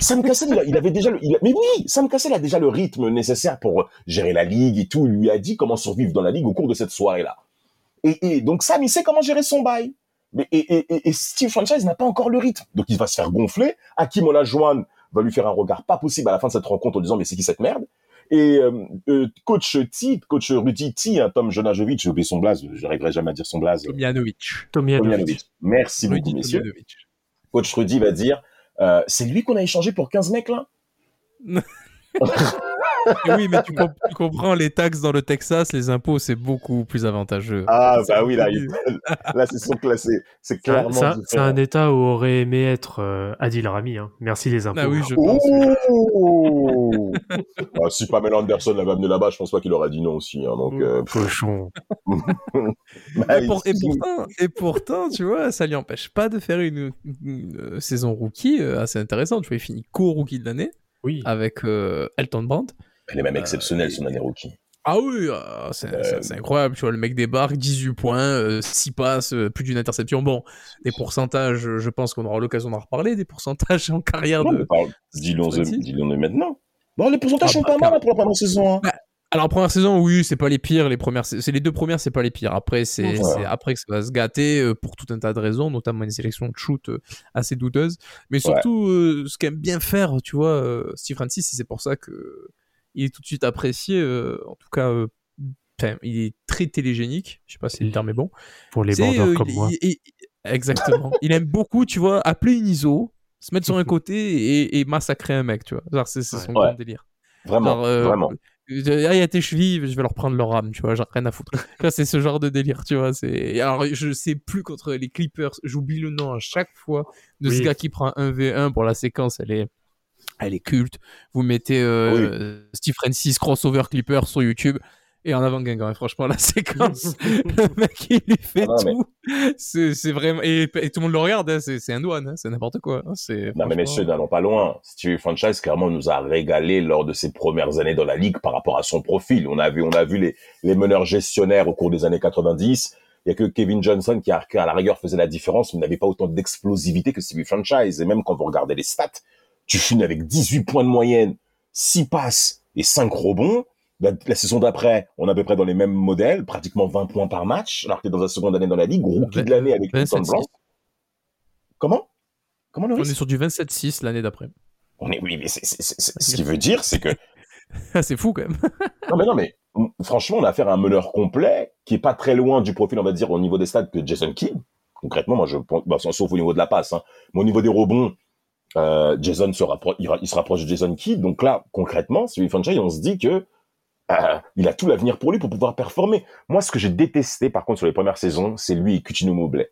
Sam Cassell, il, a- il avait déjà le, il a- mais oui, Sam Cassell a déjà le rythme nécessaire pour gérer la ligue et tout. Il lui a dit comment survivre dans la ligue au cours de cette soirée-là. Et, et donc Sam, il sait comment gérer son bail. Mais et, et, et- et Steve Franchise n'a pas encore le rythme. Donc il va se faire gonfler. Hakim Olajuwon va lui faire un regard pas possible à la fin de cette rencontre en disant mais c'est qui cette merde? Et euh, euh, coach T, coach Rudy T, hein, Tom Jonajovic, j'ai oublié son blaze, je n'arriverai jamais à dire son blaze. Tomjanovic. Tomjanovic. Merci beaucoup, Rudy messieurs. Tomjanovic. Coach Rudy va dire, euh, c'est lui qu'on a échangé pour 15 mecs là? (laughs) Et oui, mais tu, comp- tu comprends, les taxes dans le Texas, les impôts, c'est beaucoup plus avantageux. Ah bah oui, là, il- (laughs) là c'est son classé, c'est clairement C'est un, c'est différent. un état où aurait aimé être euh, Adil Rami. Hein. Merci les impôts. Ah oui, je pense. Ouh (laughs) Ah, si Pamela Anderson l'avait amené là-bas, je pense pas qu'il aurait dit non aussi. Hein, donc, euh, Cochon. (laughs) bah, Et, pour- et il- pourtant, et pourtant, tu vois, ça lui empêche pas de faire une, une, euh, saison rookie euh, assez intéressante. Tu vois, il finit co-rookie de l'année Oui. avec euh, Elton Brand. Elle est même exceptionnelle, son année rookie. Ah oui, ah, c'est Euh, c'est- incroyable. Tu vois, le mec débarque, 18 points, 6 passes, euh, plus d'une interception. Bon, des pourcentages, euh, je pense qu'on aura l'occasion d'en reparler, des pourcentages (laughs) en carrière Non, de. Dis-le maintenant. Bon, les pourcentages Ah, sont bah, pas mal hein, pour la première saison. hein. Alors première saison, oui, c'est pas les pires. Les premières, c'est les deux premières, c'est pas les pires. Après, c'est Ouais. après que ça va se gâter euh, pour tout un tas de raisons, notamment une sélection de shoot euh, assez douteuse. Mais surtout, euh, ce qu'aime bien faire, tu vois, euh, Steve Francis, et c'est pour ça que il est tout de suite apprécié. euh, en tout cas, euh, enfin, il est très télégénique. Je sais pas si le terme est bon. Pour les C'est, bandeurs euh, comme il- moi. il- il- exactement. il aime beaucoup, tu vois, appeler une ISO, se mettre sur un (laughs) côté et, et massacrer un mec, tu vois. C'est son Ouais. grand délire. Vraiment, Genre, euh, vraiment. euh, Ah, il y a tes chevilles, je vais leur prendre leur âme, tu vois, genre rien à foutre. C'est ce genre de délire, tu vois. Alors, je sais plus contre les Clippers, j'oublie le nom à chaque fois de ce gars qui prend un v1 pour la séquence, elle est, elle est culte. Vous mettez euh, Steve Francis crossover Clippers sur YouTube. Et en avant Guingamp, et franchement, la (laughs) séquence, le mec, il fait Ah mais- tout. C'est, vraiment, et, et tout le monde le regarde, hein, c'est, un douane, hein, c'est n'importe quoi. hein, Non, mais messieurs, n'allons pas loin. Steve Franchise, clairement, nous a régalé lors de ses premières années dans la ligue par rapport à son profil. On a vu, on a vu les, les meneurs gestionnaires au cours des années 90. Il y a que Kevin Johnson qui, qui, à la rigueur, faisait la différence, mais n'avait pas autant d'explosivité que Steve Franchise. Et même quand vous regardez les stats, tu finis avec 18 points de moyenne, 6 passes et 5 rebonds. La, la saison d'après, on est à peu près dans les mêmes modèles, pratiquement 20 points par match, alors que dans la seconde année dans la ligue, rookie de l'année avec 27-6. Blanc. Comment? Comment, On est sur du 27-6 l'année d'après. On est, oui, mais c'est, c'est, c'est- c'est- ce qui veut dire, c'est que, (laughs) c'est fou quand même. (laughs) non, mais non, mais, franchement, on a affaire à un meneur complet, qui est pas très loin du profil, on va dire, au niveau des stats que Jason Kidd. Concrètement, moi, je pense, bah, sauf au niveau de la passe, hein. Mais au niveau des rebonds, euh, Jason se rapproche, il, ra- il se rapproche de Jason Kidd. Donc là, concrètement, Steve Franchise, on se dit que, euh, il a tout l'avenir pour lui pour pouvoir performer. Moi, ce que j'ai détesté, par contre, sur les premières saisons, c'est lui et Coutinho Mobley.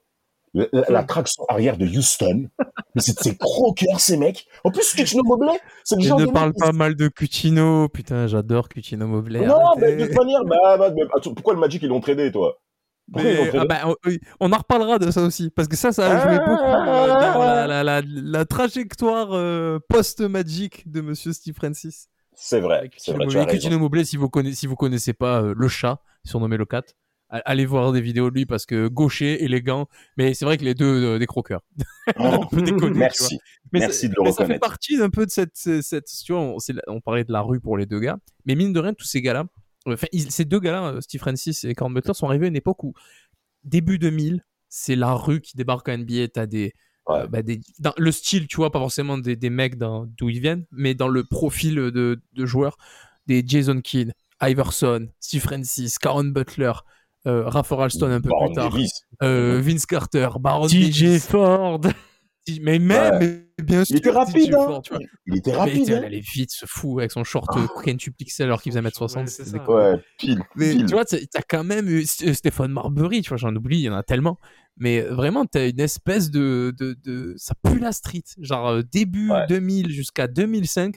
La, la- la traction arrière de Houston. Mais c'est ces croqueurs, ces mecs. En plus, Coutinho Mobley, c'est le Je genre ne de parle mec qui pas mal de Coutinho. Putain, j'adore Coutinho Mobley. non, mais de toute manière, bah, bah, pourquoi le Magic ils l'ont tradé, toi? Mais, ah bah, on, on en reparlera de ça aussi, parce que ça, ça a joué Ah. beaucoup euh, dans la, la, la, la trajectoire euh, post-Magic de Monsieur Steve Francis. C'est vrai, c'est vrai, tu Mobley. as raison. Coutinho Mobley, si vous connaissez, si vous connaissez pas euh, le chat, surnommé le cat, allez voir des vidéos de lui parce que gaucher, élégant, mais c'est vrai que les deux des croqueurs. (laughs) Oh, peut déconner, merci. Mais Merci de le mais ça fait reconnaître. partie un peu de cette, cette, cette- tu vois, on, on parlait de la rue pour les deux gars, mais mine de rien, tous ces gars-là, enfin, ils- ces deux gars-là, euh, Steve Francis et Corn Butler, sont arrivés à une époque où, début 2000, c'est la rue qui débarque en NBA, t'as des, Ouais. euh, bah, des, dans le style, tu vois, pas forcément des, des mecs dans- d'où ils viennent, mais dans le profil de, de joueurs, des Jason Kidd, Iverson, Steve Francis, Karen Butler, euh, Rafa Ralston un peu Baron plus tard, euh, Vince Carter, Baron DJ Davis, Ford. Mais même, Ouais. mais bien sûr, Il était rapide, hein. Ford, tu vois. Il était Mais rapide. il hein. allait vite, ce fou, avec son short euh, quintuple pixel alors qu'il faisait 1m60. Ouais, c'est c'était ça. cool. Ouais, pile, Mais pile. tu vois, t'as quand même eu euh, Stéphane Marbury, tu vois, j'en oublie, il y en a tellement. Mais vraiment, t'as une espèce de, de, de. Ça pue la street. Genre, euh, début Ouais. 2000 jusqu'à 2005,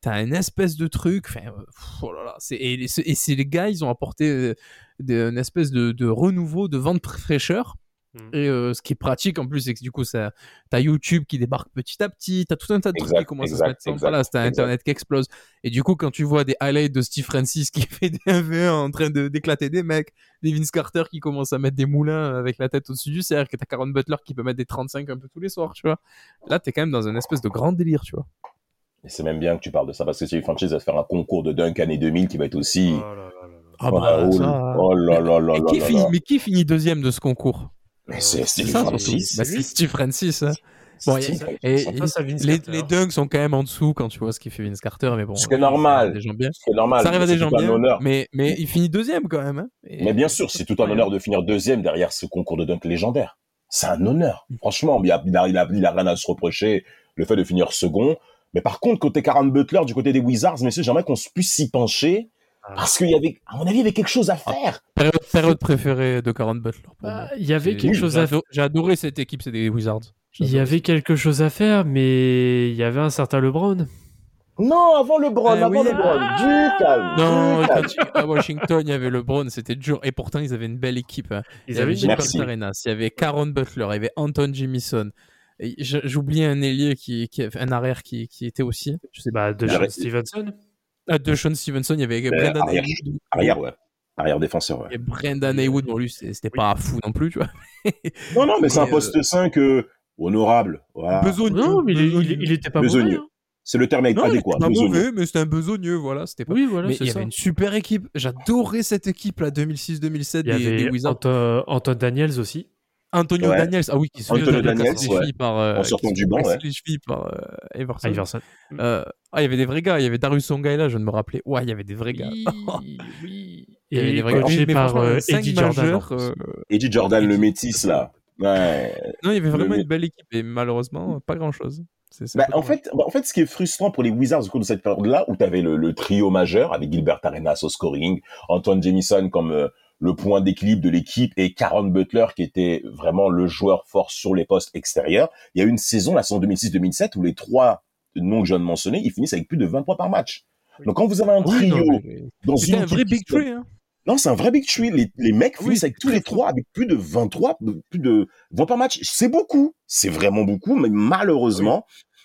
t'as une espèce de truc. Enfin, euh, oh là là. c'est- Et, les- et c'est les gars, ils ont apporté une espèce de, de renouveau, de vente fraîcheur. Mm. Et euh, ce qui est pratique en plus, c'est que du coup, ça, t'as YouTube qui débarque petit à petit, t'as tout un tas de trucs qui commencent à se mettre exact, place, t'as exact. Internet qui explose. Et du coup, quand tu vois des highlights de Steve Francis qui (laughs) fait des 1v1 en train de d'éclater des mecs, des Vince Carter qui commence à mettre des moulins avec la tête au-dessus du cercle, t'as Karen Butler qui peut mettre des 35 un peu tous les soirs, tu vois. Là, t'es quand même dans une espèce de grand délire, tu vois. Et c'est même bien que tu parles de ça parce que Steve Franchise va faire un concours de dunk année 2000 qui va être aussi. Oh là là là là. Ah bah, oh, ça- oh là là là là. mais qui finit deuxième de ce concours? Mais c'est C'est Steve. Francis. Bah, c'est Steve Francis. hein. Bon, et- c'est et- les, dunks sont quand même en dessous quand tu vois ce qu'il fait Vince Carter, mais bon. Ce qui est euh, normal. ça arrive à Des gens bien. c'est normal. Ça arrive à c'est des gens bien, mais, mais il finit deuxième quand même. Hein. Et- Mais bien sûr, c'est tout un honneur de finir deuxième derrière ce concours de dunk légendaire. C'est un honneur. Franchement, il a, il a, il a, il a rien à se reprocher, le fait de finir second. Mais par contre, côté Karen Butler, du côté des Wizards, messieurs, j'aimerais qu'on puisse s'y pencher. Ah. Parce qu'il y avait, à mon avis, il y avait quelque chose à faire. Période, période préférée de Caron Butler. Pour moi. Ah, Il y avait quelque oui, chose j'ai à ado- J'ai adoré cette équipe, c'est des Wizards. Il y avait quelque chose à faire, mais il y avait un certain LeBron. Non, avant LeBron, Ah avant oui. LeBron. Du calme. Non, du calme. quand- à Washington, il y avait LeBron, c'était dur. Et pourtant, ils avaient une belle équipe. hein. Ils Il y avait avaient Gilbert Merci. Arenas, il y avait Caron Butler, il y avait Anton Jimison. J'oubliais un ailier qui, qui, un arrière qui, qui était aussi. Je sais pas. bah, de Stevenson. Ah, de Sean Stevenson, il y avait Euh, Brendan arrière. Haywood. Arrière, ouais. Arrière défenseur, ouais. Et Brendan Haywood, bon, lui, c'était pas fou non plus, tu vois. (laughs) Non, non, mais c'est un poste 5 euh, honorable. Voilà. Besogneux. Non, mais il, il, besogneux. il était pas Besogneux. mauvais. hein. C'est le terme Non, il adéquat. était pas besogneux. mauvais, mais c'était un besogneux, voilà. C'était pas. Oui, voilà, mais c'est il y ça. avait une super équipe. J'adorais cette équipe là, 2006-2007 Il y des, des avait Wizards. Anto- Anton Daniels aussi. Antonio Ouais. Daniels, ah oui, qui se Antonio Daniels, ouais. par, euh, En sortant du banc, ouais. les chevilles par euh, Everson. Iverson. Euh, ah, il y avait des vrais gars. Il y avait Darius Songaila, je ne me rappelais. Ouais, il y avait des vrais gars. Oui, (laughs) oui. Il y avait Et des vrais gars. Mais par euh, Eddie Jordan. euh, Eddie Jordan, le métis, là. Ouais. Non, il y avait vraiment Le- une belle équipe et malheureusement, pas grand chose. Bah, en fait, bah, en fait, ce qui est frustrant pour les Wizards au cours de cette période-là, où tu avais le, le trio majeur avec Gilbert Arenas au scoring, Antoine Jamison comme euh, le point d'équilibre de l'équipe et Caron Butler qui était vraiment le joueur fort sur les postes extérieurs. Il y a eu une saison, la saison 2006-2007, où les trois noms que je viens de mentionner, ils finissent avec plus de 20 points par match. Donc quand vous avez un Oui, trio non, mais dans une un vrai big tree. Hein. Non, c'est un vrai big tree. Les, les mecs Oui, finissent avec tous les trois avec plus de 23, plus de 20 par match. C'est beaucoup. C'est vraiment beaucoup. Mais malheureusement,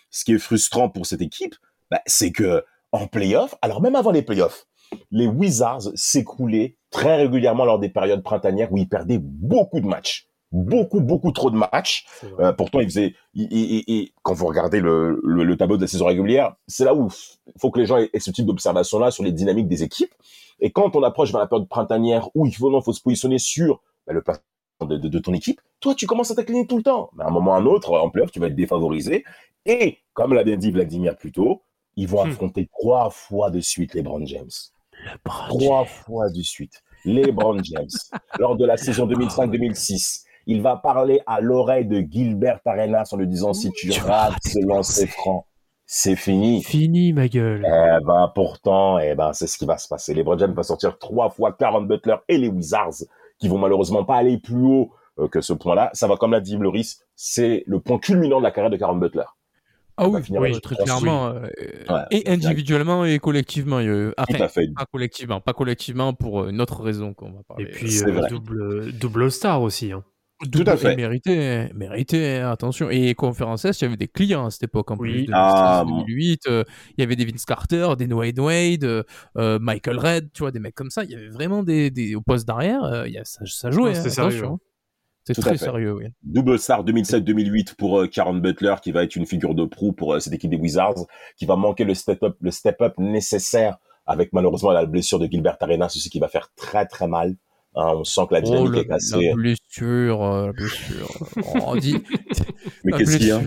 ce qui est frustrant pour cette équipe, bah, c'est que en playoff, alors même avant les playoffs, les Wizards s'écroulaient très régulièrement lors des périodes printanières où ils perdaient beaucoup de matchs. Beaucoup, beaucoup trop de matchs. Euh, pourtant, ils faisaient. ils- ils- ils- ils- quand vous regardez le, le, le tableau de la saison régulière, c'est là où il faut que les gens aient, aient ce type d'observation-là sur les dynamiques des équipes. Et quand on approche vers la période printanière où il faut, non, faut se positionner sur bah, le placement de, de, de ton équipe, toi, tu commences à t'incliner tout le temps. Mais à un moment ou à un autre, en playoff, tu vas être défavorisé. Et, comme l'a bien dit Vladimir plus tôt, ils vont Hmm. affronter trois fois de suite les Brown James. Trois fois de suite. Les Brown James. Lors de la saison 2005-2006, il va parler à l'oreille de Gilbert Arenas en lui disant si tu rates ce lancer franc, c'est fini. Fini, ma gueule. Eh ben, pourtant, eh ben, c'est ce qui va se passer. Les Brown James vont sortir trois fois Karen Butler et les Wizards, qui vont malheureusement pas aller plus haut euh, que ce point-là. Ça va, comme l'a dit Loris, c'est le point culminant de la carrière de Karen Butler. Ah oui, très clairement. euh, Ouais, et individuellement et collectivement. il y a eu- Tout Enfin, à fait. pas collectivement, pas collectivement pour euh, une autre raison qu'on va parler. Et puis, euh, double, double star aussi. Hein. Double- tout à fait. et Mérité, mérité, attention. Et Conférence il y avait des clients à cette époque en Oui. plus. 2006, Ah, 2008, euh, il y avait des Vince Carter, des Wade Wade, euh, euh, Michael Red, tu vois, des mecs comme ça. Il y avait vraiment des, des au poste d'arrière, euh, il y a, ça, ça jouait. Non, hein, c'était sérieux, attention. hein. C'est très sérieux, oui. Double star 2007-2008 pour euh, Karen Butler, qui va être une figure de proue pour euh, cette équipe des Wizards, qui va manquer le step-up, le step-up nécessaire avec malheureusement la blessure de Gilbert Arenas, ce qui va faire très très mal. Hein, on sent que la Oh, dynamique est cassée. la blessure, euh, la blessure. on dit, (laughs) Mais qu'est-ce qu'il y a?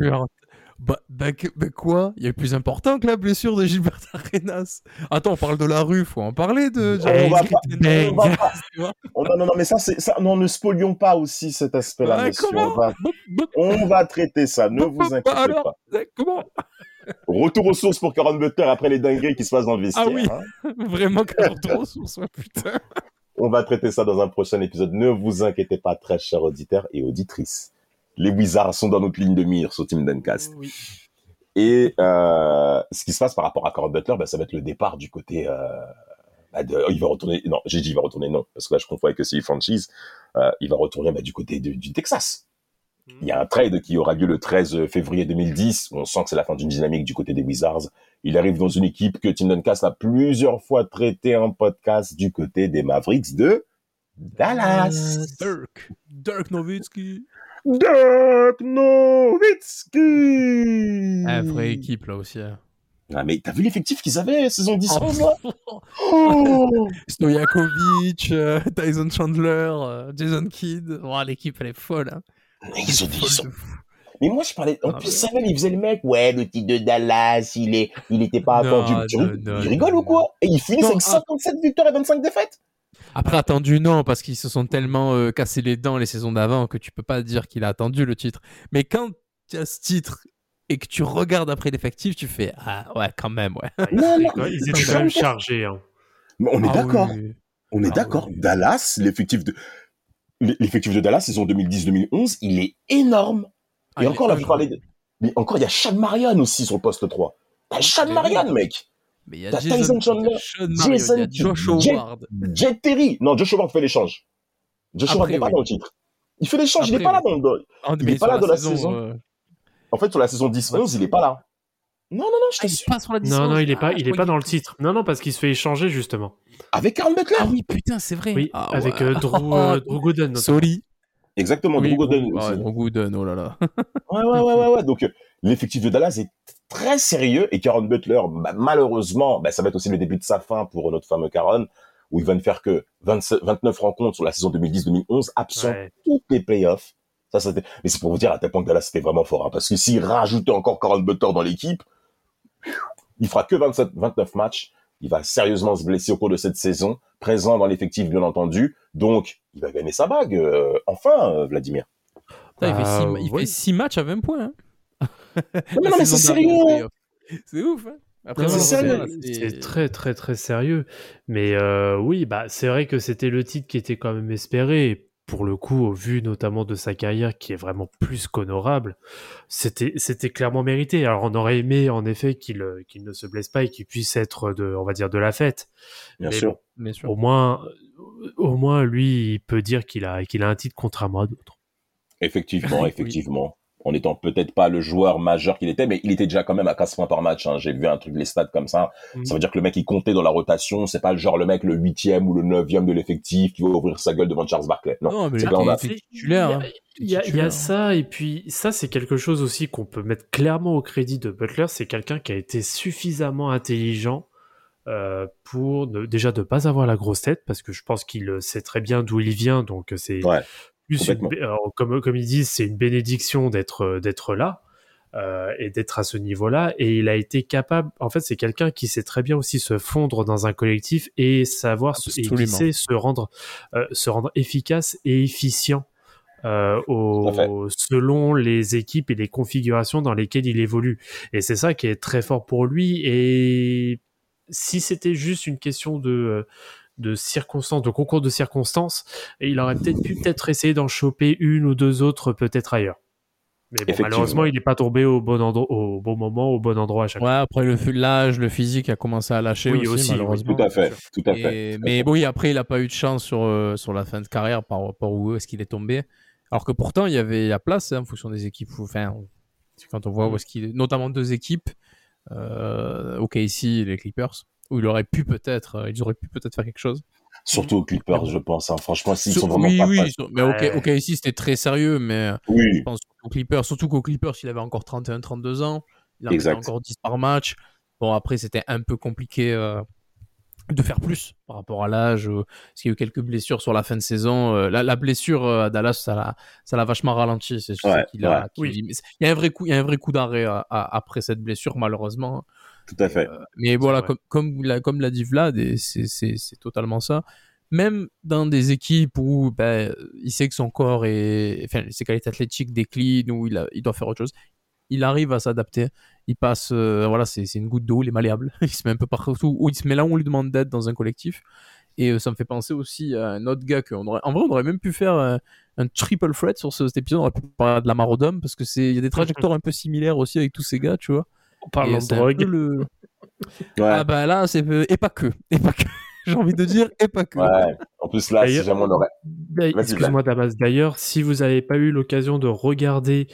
Bah, bah, bah quoi Il y a plus important que la blessure de Gilbert (laughs) Arenas. Attends, on parle de la rue, faut en parler de. On va pas- on va pas-. Oh, non, non, non, mais ça, c'est ça. Non, ne spolions pas aussi cet aspect-là, Ouais, monsieur. On va, on va traiter ça. Ne vous inquiétez alors pas. bah, Comment Retour aux sources pour Karen Butler après les dingueries qui se passent dans le vestiaire. Ah oui. hein. (laughs) Vraiment retour aux sources, ouais, putain. On va traiter ça dans un prochain épisode. Ne vous inquiétez pas, très chers auditeurs et auditrices. Les Wizards sont dans notre ligne de mire sur Team Duncast. Oui. Et euh, ce qui se passe par rapport à Karen Butler, bah, ça va être le départ du côté. Euh, bah, de, oh, il va retourner. Non, j'ai dit il va retourner non, parce que là je confonds avec CI franchise. Euh, il va retourner bah, du côté de- du Texas. Il y a un trade qui aura lieu le 13 février 2010. On sent que c'est la fin d'une dynamique du côté des Wizards. Il arrive dans une équipe que Tim Duncast a plusieurs fois traité en podcast du côté des Mavericks de Dallas. Dirk. Dirk Nowitzki. Dirk Nowitzki. Ah, vraie équipe, là aussi. hein. Ah, mais t'as vu l'effectif qu'ils avaient saison 10 Oh. 11 là oh Stojakovic, euh, Tyson Chandler, euh, Jason Kidd. Oh, l'équipe, elle est folle. Hein. Mais ils, ont des, Folle. Mais moi, je parlais. En Ah, plus, Samuel, il faisait le mec. Ouais, le titre de Dallas, il est, il était pas attendu. Tu non, rig- non, il rigole non, ou quoi? Et il finit Non, avec ah. 57 victoires et 25 défaites? Après, attendu, non, parce qu'ils se sont tellement euh, cassés les dents les saisons d'avant que tu peux pas dire qu'il a attendu le titre. Mais quand tu as ce titre et que tu regardes après l'effectif, tu fais Ah ouais, quand même, ouais. Ah, ils, Non, étaient non, quand- ils étaient quand même chargés. Hein. Mais on est Ah d'accord. oui. On est Ah d'accord. oui. Dallas, l'effectif de l'effectif de Dallas saison 2010-2011, il est énorme. Et encore est là, je parlais de... Mais encore, il y a Sean Marion aussi sur le poste 3. T'as Sean Mais Marion, mec. Mais il y a Jason, Tyson Chandler, Sean Marion, il y a Jason- Josh Jet- Howard. Jet Terry. Non, Josh Howard fait l'échange. Josh Howard n'est pas oui. dans le titre. Il fait l'échange, il n'est pas là dans le... dans- Ah, Il mais est pas là de la saison. euh, En fait, sur la saison 10-11, il est pas là. Non, non, non, je Ah, il est t'assure. pas sur la Non, distance. non, il est pas, je il est croyais pas qu'il dans le titre. Non, non, parce qu'il se fait échanger justement. Avec Aaron Butler. Ah oui, putain, c'est vrai. Oui, Ah, avec ouais. euh, Drew, (laughs) euh, Drew Gooden. Sorry. Exactement, Oui, Drew Gooden Drew- Gooden, oh là là. Ouais, ouais, ouais, ouais, ouais. Donc, euh, l'effectif de Dallas est très sérieux et Karen Butler, bah, malheureusement, bah, ça va être aussi le début de sa fin pour notre fameux Karen, où il va ne faire que 27 29 rencontres sur la saison 2010-2011, absent Ouais. toutes les playoffs. Ça, c'était, mais c'est pour vous dire à tel point que Dallas c'était vraiment fort, hein, parce que s'il rajoutait encore Karen Butler dans l'équipe, il fera que 27, 29 matchs. Il va sérieusement se blesser au cours de cette saison, présent dans l'effectif, bien entendu. Donc, il va gagner sa bague, euh, enfin, euh, Vladimir. Il fait Ah, six- il oui. fait 6 matchs à 20 points. hein. Non, mais, non, c'est sérieux. C'est ouf. Hein Après, c'est très très très sérieux. Mais euh, oui, bah c'est vrai que c'était le titre qui était quand même espéré. Et Pour le coup, au vu notamment de sa carrière qui est vraiment plus qu'honorable, c'était c'était clairement mérité. Alors on aurait aimé en effet qu'il euh, qu'il ne se blesse pas et qu'il puisse être de on va dire de la fête. Bien Mais sûr. bon, Bien sûr. au moins au moins lui il peut dire qu'il a qu'il a un titre contrairement à d'autres. Effectivement, (laughs) Oui. effectivement. En étant peut-être pas le joueur majeur qu'il était, mais il était déjà quand même à 15 points par match. hein. J'ai vu un truc, les stats comme ça. Mhm. Ça veut dire que le mec, il comptait dans la rotation. C'est pas le genre le mec, le huitième ou le neuvième de l'effectif qui va ouvrir sa gueule devant Charles Barkley. Non. Non, mais là, on a- titulaire. hein. Il y a, il y a titulaire. ça, et puis ça, c'est quelque chose aussi qu'on peut mettre clairement au crédit de Butler. C'est quelqu'un qui a été suffisamment intelligent euh, pour ne- déjà de pas avoir la grosse tête, parce que je pense qu'il sait très bien d'où il vient, donc c'est Ouais, plus une complètement. bé- alors, comme, comme ils disent, c'est une bénédiction d'être d'être là. euh, et d'être à ce niveau-là, et il a été capable. En fait, c'est quelqu'un qui sait très bien aussi se fondre dans un collectif et savoir se- et sait se rendre euh, se rendre efficace et efficient euh, au- selon les équipes et les configurations dans lesquelles il évolue. Et c'est ça qui est très fort pour lui. Et si c'était juste une question de euh, de circonstances, de concours de circonstances, il aurait peut-être pu peut-être essayer d'en choper une ou deux autres peut-être ailleurs. Mais bon, malheureusement, il n'est pas tombé au bon, endroit, au bon moment, au bon endroit à chaque Ouais, après le l'âge, le physique a commencé à lâcher Oui, aussi, aussi, oui, malheureusement. Tout à fait, tout à fait. Et- mais oui, après, il a pas eu de chance sur, euh, sur la fin de carrière par rapport où est-ce qu'il est tombé. Alors que pourtant, il y avait la place hein, en fonction des équipes. Enfin, quand on voit où est-ce qu'il est, notamment deux équipes, euh, OKC et les Clippers, où il aurait pu peut-être, euh, ils auraient pu peut-être faire quelque chose. Surtout aux Clippers, je pense. hein. Franchement, s'ils sont vraiment oui, pas oui, prêts. sur- mais OK, Ouais. OKC c'était très sérieux, mais Oui, je pense aux Clippers, surtout qu'aux Clippers, il avait encore 31-32 ans, il en Exact. avait encore 10 par match. Bon, après, c'était un peu compliqué euh, de faire plus par rapport à l'âge, euh, parce qu'il y a eu quelques blessures sur la fin de saison. Euh, la, la blessure euh, à Dallas, ça l'a, ça l'a vachement ralenti. C'est Ouais, qu'il a, ouais. qu'il- Oui. mais c'est- Il y a un vrai coup, il y a un vrai coup d'arrêt euh, après cette blessure, malheureusement. Tout à fait. Euh, mais voilà, vrai. comme, comme, l'a, comme l'a dit Vlad, et c'est, totalement ça. Même dans des équipes où ben, il sait que son corps est. Enfin, ses qualités athlétiques déclinent, où il, a- il doit faire autre chose, il arrive à s'adapter. Il passe. euh, voilà, c'est, une goutte d'eau, il est malléable. (laughs) il se met un peu partout, ou il se met là où on lui demande d'aide dans un collectif. Et euh, ça me fait penser aussi à un autre gars qu'on aurait. En vrai, on aurait même pu faire un, un triple threat sur ce- cet épisode. On aurait pu parler de la Marodome, parce que c'est il y a des trajectoires un peu similaires aussi avec tous ces gars, tu vois. En parlant de drogue, peu le- Ouais. ah bah là, c'est et pas que, et pas que. (laughs) J'ai envie de dire et pas que. Ouais. En plus, là, si jamais on aurait. Excuse-moi Damas. D'ailleurs, si vous n'avez pas eu l'occasion de regarder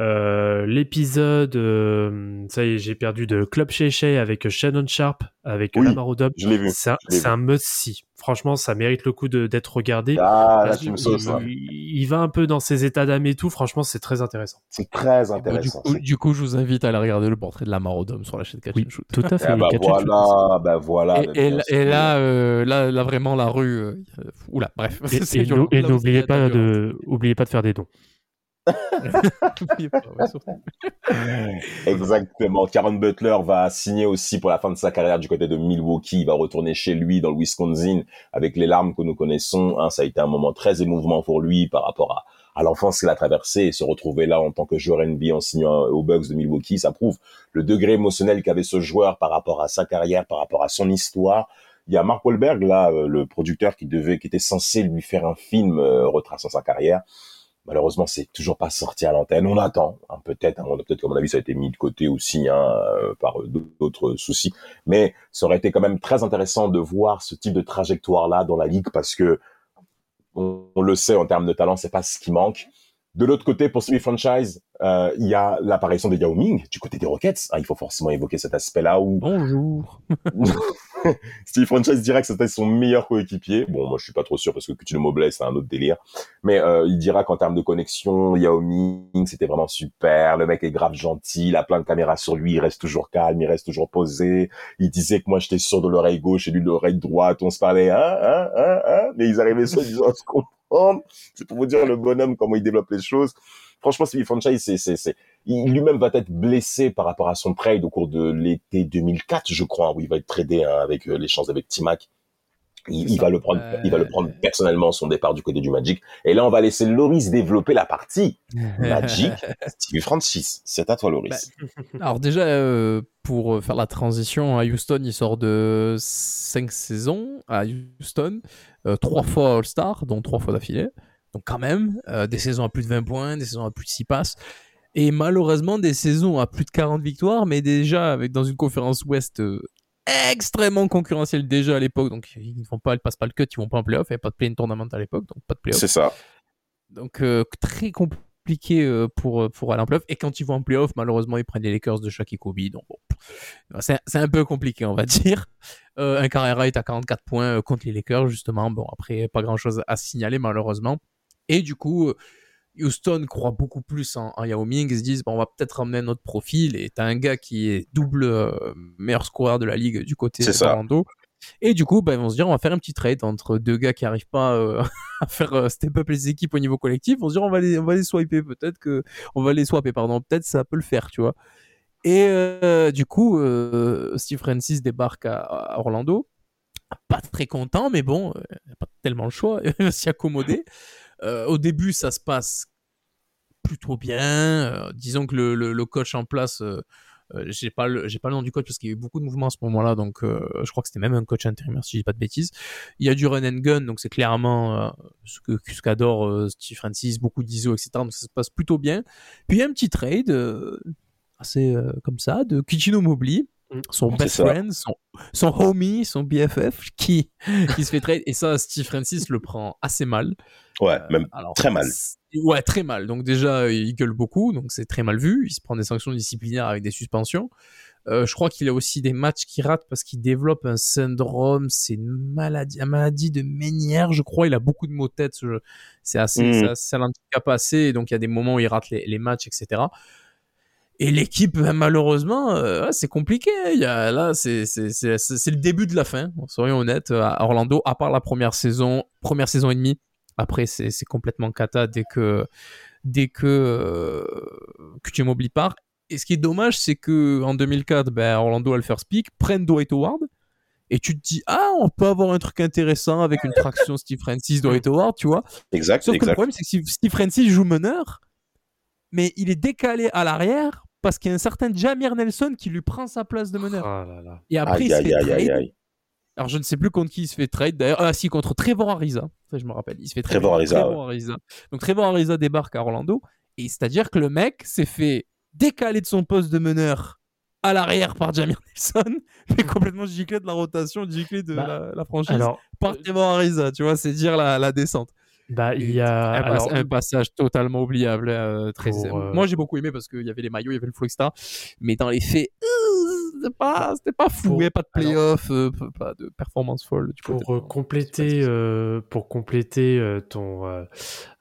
euh, l'épisode, euh, ça y est, j'ai perdu de Club Shay Shay avec Shannon Sharp, avec Oui, Lamar Odom. Je l'ai vu. C'est un, un must-see. Franchement, ça mérite le coup de- d'être regardé. Ah, là, tu me sauces, il, il va un peu dans ses états d'âme et tout. Franchement, c'est très intéressant. C'est très du, intéressant. coup, du coup, je vous invite à aller regarder le portrait de la Marodome sur la chaîne Catch Oui, and Shoot. tout à fait. Ah bah Catch and shoot, voilà, bah voilà. Et, bah, là- sûr. et là, euh, là, là, vraiment, la rue. euh, oula, bref. Et, (laughs) C'est et n'oubliez pas de, oubliez pas de faire des dons. (laughs) Exactement. Caron Butler va signer aussi pour la fin de sa carrière du côté de Milwaukee. Il va retourner chez lui dans le Wisconsin avec les larmes que nous connaissons. Hein, ça a été un moment très émouvant pour lui par rapport à, à l'enfance qu'il a traversée et se retrouver là en tant que joueur NBA en signant aux Bucks de Milwaukee. Ça prouve le degré émotionnel qu'avait ce joueur par rapport à sa carrière, par rapport à son histoire. Il y a Mark Wahlberg là, euh, le producteur qui devait, qui était censé lui faire un film euh, retraçant sa carrière. Malheureusement, c'est toujours pas sorti à l'antenne. On attend, hein, peut-être. hein, on a peut-être, comme mon avis, ça a été mis de côté aussi hein, euh, par d'autres soucis. Mais ça aurait été quand même très intéressant de voir ce type de trajectoire-là dans la ligue parce que on, on le sait en termes de talent, c'est pas ce qui manque. De l'autre côté, pour Stevie Franchise, euh, il y a l'apparition de Yao Ming du côté des Rockets. Ah, il faut forcément évoquer cet aspect-là où Bonjour. (laughs) (laughs) Steve Franchise dira que c'était son meilleur coéquipier. Bon, moi, je suis pas trop sûr parce que Coutinho Mobley, c'est un autre délire. Mais euh, il dira qu'en termes de connexion, Yao Ming, c'était vraiment super. Le mec est grave gentil, il a plein de caméras sur lui, il reste toujours calme, il reste toujours posé. Il disait que moi, j'étais sûr de l'oreille gauche et lui de l'oreille droite. On se parlait, hein, hein, hein, hein. Mais ils arrivaient soi-disant à se comprendre. C'est pour vous dire le bonhomme, comment il développe les choses. Franchement, Stevie Franchise, c'est, c'est, c'est, lui-même va être blessé par rapport à son trade au cours de l'été 2004, je crois, où il va être tradé hein, avec euh, les chances avec Timac. Il, il va le prendre, Euh, il va le prendre personnellement son départ du côté du Magic. Et là, on va laisser Loris développer la partie (laughs) Magic. Stevie Francis, c'est à toi, Loris. Alors déjà, euh, pour euh, faire la transition à Houston, il sort de 5 saisons à Houston, euh, trois fois All-Star, dont trois fois d'affilée. Donc quand même, euh, des saisons à plus de 20 points, des saisons à plus de 6 passes. Et malheureusement, des saisons à plus de 40 victoires, mais déjà avec dans une conférence Ouest euh, extrêmement concurrentielle déjà à l'époque. Donc ils ne vont pas, ils passent pas le cut, ils vont pas en playoff, il n'y avait pas de play-in tournament à l'époque, donc pas de playoff. c'est ça. Donc euh, très compliqué euh, pour, pour aller en playoff. Et quand ils vont en playoff, malheureusement, ils prennent les Lakers de Shaq et Kobe. Donc bon, c'est c'est un peu compliqué, on va (laughs) dire. Euh, un Carrera est à 44 points contre les Lakers, justement. Bon, après, pas grand-chose à signaler, malheureusement. Et du coup, Houston croit beaucoup plus en, en Yao Ming. Ils se disent, bon, on va peut-être ramener notre profil. Et t'as un gars qui est double euh, meilleur scoreur de la ligue du côté C'est ça. d'Orlando. Et du coup, bah, ils vont se dire, on va faire un petit trade entre deux gars qui arrivent pas euh, (laughs) à faire euh, step up les équipes au niveau collectif. On se dit, on va les, on va les swiper, peut-être que, on va les swapper, pardon, peut-être ça peut le faire, tu vois. Et du coup, Steve Francis débarque à, à Orlando. Pas très content, mais bon, pas tellement le choix, il (laughs) va s'y accommoder. Euh, au début, ça se passe plutôt bien. Euh, disons que le, le, le coach en place, euh, euh, j'ai pas le j'ai pas le nom du coach parce qu'il y a eu beaucoup de mouvements à ce moment-là, donc euh, je crois que c'était même un coach intérimaire si je dis pas de bêtises. Il y a du run and gun, donc c'est clairement euh, ce que ce qu'adore Steve Francis, beaucoup d'ISO, etc. Donc ça se passe plutôt bien. Puis il y a un petit trade assez comme ça de Kichino Mobley. Mm. Son best ça. friend, son, son homie, son BFF, qui, qui se fait trade. Et ça, Steve Francis le prend assez mal. Ouais, Euh, même alors, très mal. Ouais, très mal. Donc déjà, il gueule beaucoup, donc c'est très mal vu. Il se prend des sanctions disciplinaires avec des suspensions. Euh, je crois qu'il a aussi des matchs qui ratent parce qu'il développe un syndrome, c'est une maladie, une maladie de Ménière, je crois. Il a beaucoup de maux de tête. ce- C'est assez, Mm. ça, ça l'handicape assez. Donc il y a des moments où il rate les, les matchs, etc. Et l'équipe, ben, malheureusement, euh, c'est compliqué. Il y a, là, c'est le début de la fin. Soyons honnêtes, à Orlando, à part la première saison, première saison et demie. Après, c'est complètement cata dès que dès que euh, que tu m'oublies part. Et ce qui est dommage, c'est que en 2004, ben, Orlando a le first pick, prennent Dwight Howard. Et tu te dis, ah, on peut avoir un truc intéressant avec une traction Steve Francis, Dwight Howard, tu vois. Exact, Sauf que le problème, c'est que Steve- Steve Francis joue meneur, mais il est décalé à l'arrière parce qu'il y a un certain Jamir Nelson qui lui prend sa place de meneur. Là là. Et après, il se fait aïe, aïe, aïe, trade. aïe. Alors, je ne sais plus contre qui il se fait trade d'ailleurs. Ah, si, contre Trevor Ariza. Ça, je me rappelle. Il se fait trade Trevor contre Ariza, Trevor Ariza. Donc, Trevor Ariza débarque à Orlando. Et c'est-à-dire que le mec s'est fait décaler de son poste de meneur à l'arrière par Jamir Nelson, (laughs) mais complètement giclé de la rotation, giclé de Bah, la, la franchise Alors, par Trevor Ariza. Tu vois, c'est dire la, la descente. Bah, il y a. un, Alors, un passage totalement oubliable. euh, très... Pour, euh, Moi, j'ai beaucoup aimé parce qu'il y avait les maillots, il y avait le flow, etc. Mais dans les faits, euh, c'était pas, c'était pas fou. Pour- Il n'y avait pas de alors- playoff, euh, pas de performance folle. Du pour euh, de- compléter, euh, pour compléter euh, ton, euh,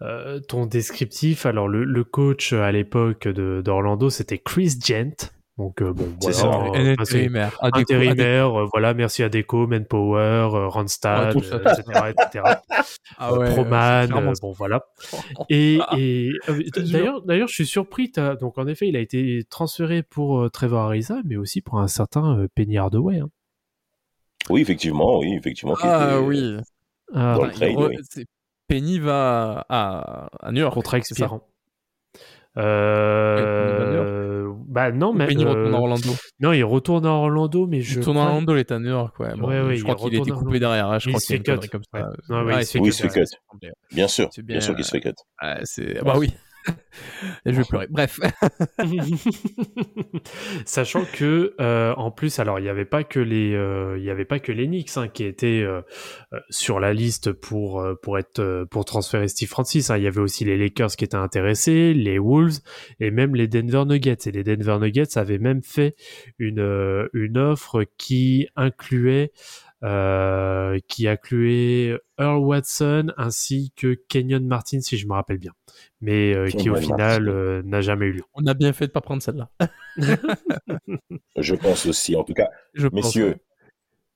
euh, ton descriptif, alors le, le coach euh, à l'époque de- d'Orlando, c'était Chris Gent. Donc euh, bon, C'est voilà, ça. euh, Un bah, c'est intérimaire. Adéco- intérimaire, euh, voilà, merci à Deco, Manpower, euh, Randstad, euh, etc., etc. (laughs) Ah ouais, Proman, clairement euh, bon voilà. (laughs) Et, Ah, euh, d'ailleurs, d'ailleurs, je suis surpris. Donc en effet, il a été transféré pour euh, Trevor Ariza, mais aussi pour un certain euh, Penny Hardaway. hein. Oui, effectivement, oui, effectivement. Ah était- oui. Ah, Dans le Enfin, trade, il re- oui. c'est- Penny va à, à New York. contrat expirant. Bah non, mais Penny euh, retourne à Orlando. non, il retourne à Orlando, mais je Il retourne à Orlando, il est à New York. Ouais, bon, Ouais, ouais, je il crois qu'il a retourne été à coupé derrière. hein, Je Il crois se qu'il comme ça. Ouais. Ouais, il il se fait cut. Bien sûr, bien, sûr qu'il se fait cut. Bah oui. Je vais pleurer. Bref. (laughs) Sachant que euh, en plus, alors il n'y avait pas que les, euh, il y avait pas que les Knicks hein, qui étaient euh, euh, sur la liste pour euh, pour être euh, pour transférer Steve Francis. hein. Il y avait aussi les Lakers qui étaient intéressés, les Wolves et même les Denver Nuggets. Et les Denver Nuggets avaient même fait une euh, une offre qui incluait euh, qui incluait Earl Watson ainsi que Kenyon Martin si je me rappelle bien, mais euh, qui au final euh, n'a jamais eu lieu. On a bien fait de pas prendre celle-là. (laughs) Je pense aussi. En tout cas, Je messieurs,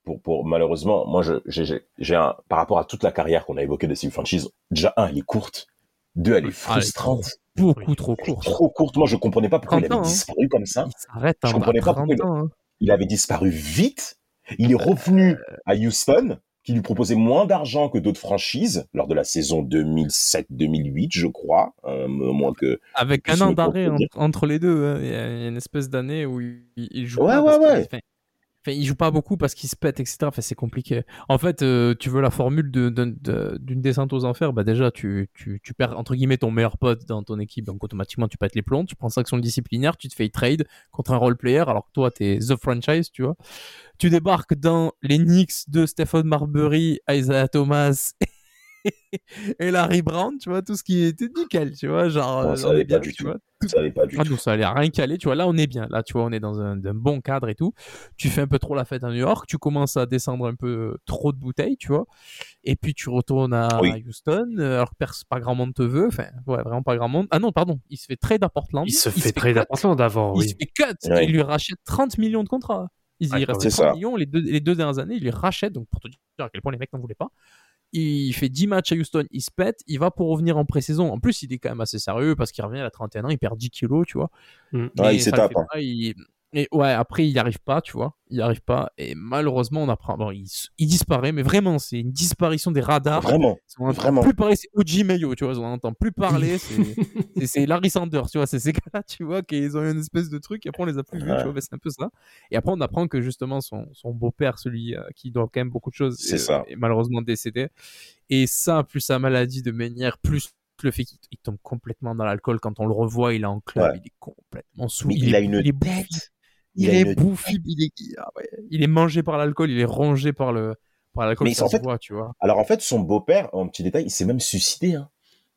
pour, pour malheureusement, moi, je, j'ai, un, par rapport à toute la carrière qu'on a évoquée de Steve Franchise, déjà un, elle est courte. Deux, elle est Ah, frustrante. Beaucoup Oui. trop Elle est court. trop courte. Moi, je comprenais pas pourquoi il 30 avait ans, hein. disparu comme ça. Il s'arrête Je à comprenais pas 30 pourquoi ans. hein. Il avait disparu vite. Il est revenu à Houston, qui lui proposait moins d'argent que d'autres franchises lors de la saison 2007-2008, je crois, euh, moins que. Avec un an d'arrêt entre, les deux. hein. Il y a il y a une espèce d'année où il, il joue Ouais, pas. ouais, ouais. Enfin, il joue pas beaucoup parce qu'il se pète, etc. Enfin, c'est compliqué. En fait, euh, tu veux la formule d'une descente aux enfers, bah déjà, tu, tu, tu perds, entre guillemets, ton meilleur pote dans ton équipe, donc automatiquement, tu pètes les plombs, tu prends sanction disciplinaire, tu te fais trade contre un role player, alors que toi, t'es the franchise, tu vois. Tu débarques dans les Knicks de Stephen Marbury, Isaiah Thomas et Larry Brown, tu vois, tout ce qui était nickel, tu vois, genre, Non, euh, ça on allait est bien, pas du tu tout. vois. Ça n'allait pas du Ah tout. non, ça allait rien caler, tu vois. Là, on est bien. Là, tu vois, on est dans un, un bon cadre et tout. Tu fais un peu trop la fête à New York, tu commences à descendre un peu euh, trop de bouteilles, tu vois. Et puis, tu retournes à Oui. Houston, alors que pas grand monde te veut. Enfin, ouais, vraiment pas grand monde. Ah non, pardon, il se fait trade à Portland. Il se fait trade cut. à Portland avant, Il se fait cut. Ouais. Et il lui rachète 30 millions de contrats. Il, il reste c'est 30 ça. millions les deux, les deux dernières années, il les rachète. Donc, pour te dire à quel point les mecs n'en voulaient pas. Il fait 10 matchs à Houston, il se pète, il va pour revenir en pré-saison. En plus, il est quand même assez sérieux parce qu'il revient à 31 ans, il perd 10 kilos, tu vois. Mm. Ouais, il s'étape, hein. il- Et ouais, après, il n'y arrive pas, tu vois. Il n'y arrive pas. Et malheureusement, on apprend. Bon, il, il disparaît, mais vraiment, c'est une disparition des radars. Vraiment. On Vraiment. plus parler, c'est Oji Mayo, tu vois, on n'entend plus parler, (laughs) c'est- Larry Sanders, tu vois, c'est ces gars-là, tu vois, qu'ils ont une espèce de truc, et après on les a plus vus, Ouais. tu vois, c'est un peu ça. Et après on apprend que justement son, son beau-père, celui euh, qui doit quand même beaucoup de choses, C'est est, ça. est malheureusement décédé. Et ça, plus sa maladie de manière, plus le fait qu'il il tombe complètement dans l'alcool, quand on le revoit, il est en club, Ouais. il est complètement sous. Il, il est, a une il est bouffi. Il, est une bouffi, il est, ah ouais, il est mangé par l'alcool, il est rongé par le par l'alcool, Mais ça en se fait, voit, tu vois. Alors en fait, son beau-père, en petit détail, il s'est même suicidé. Hein.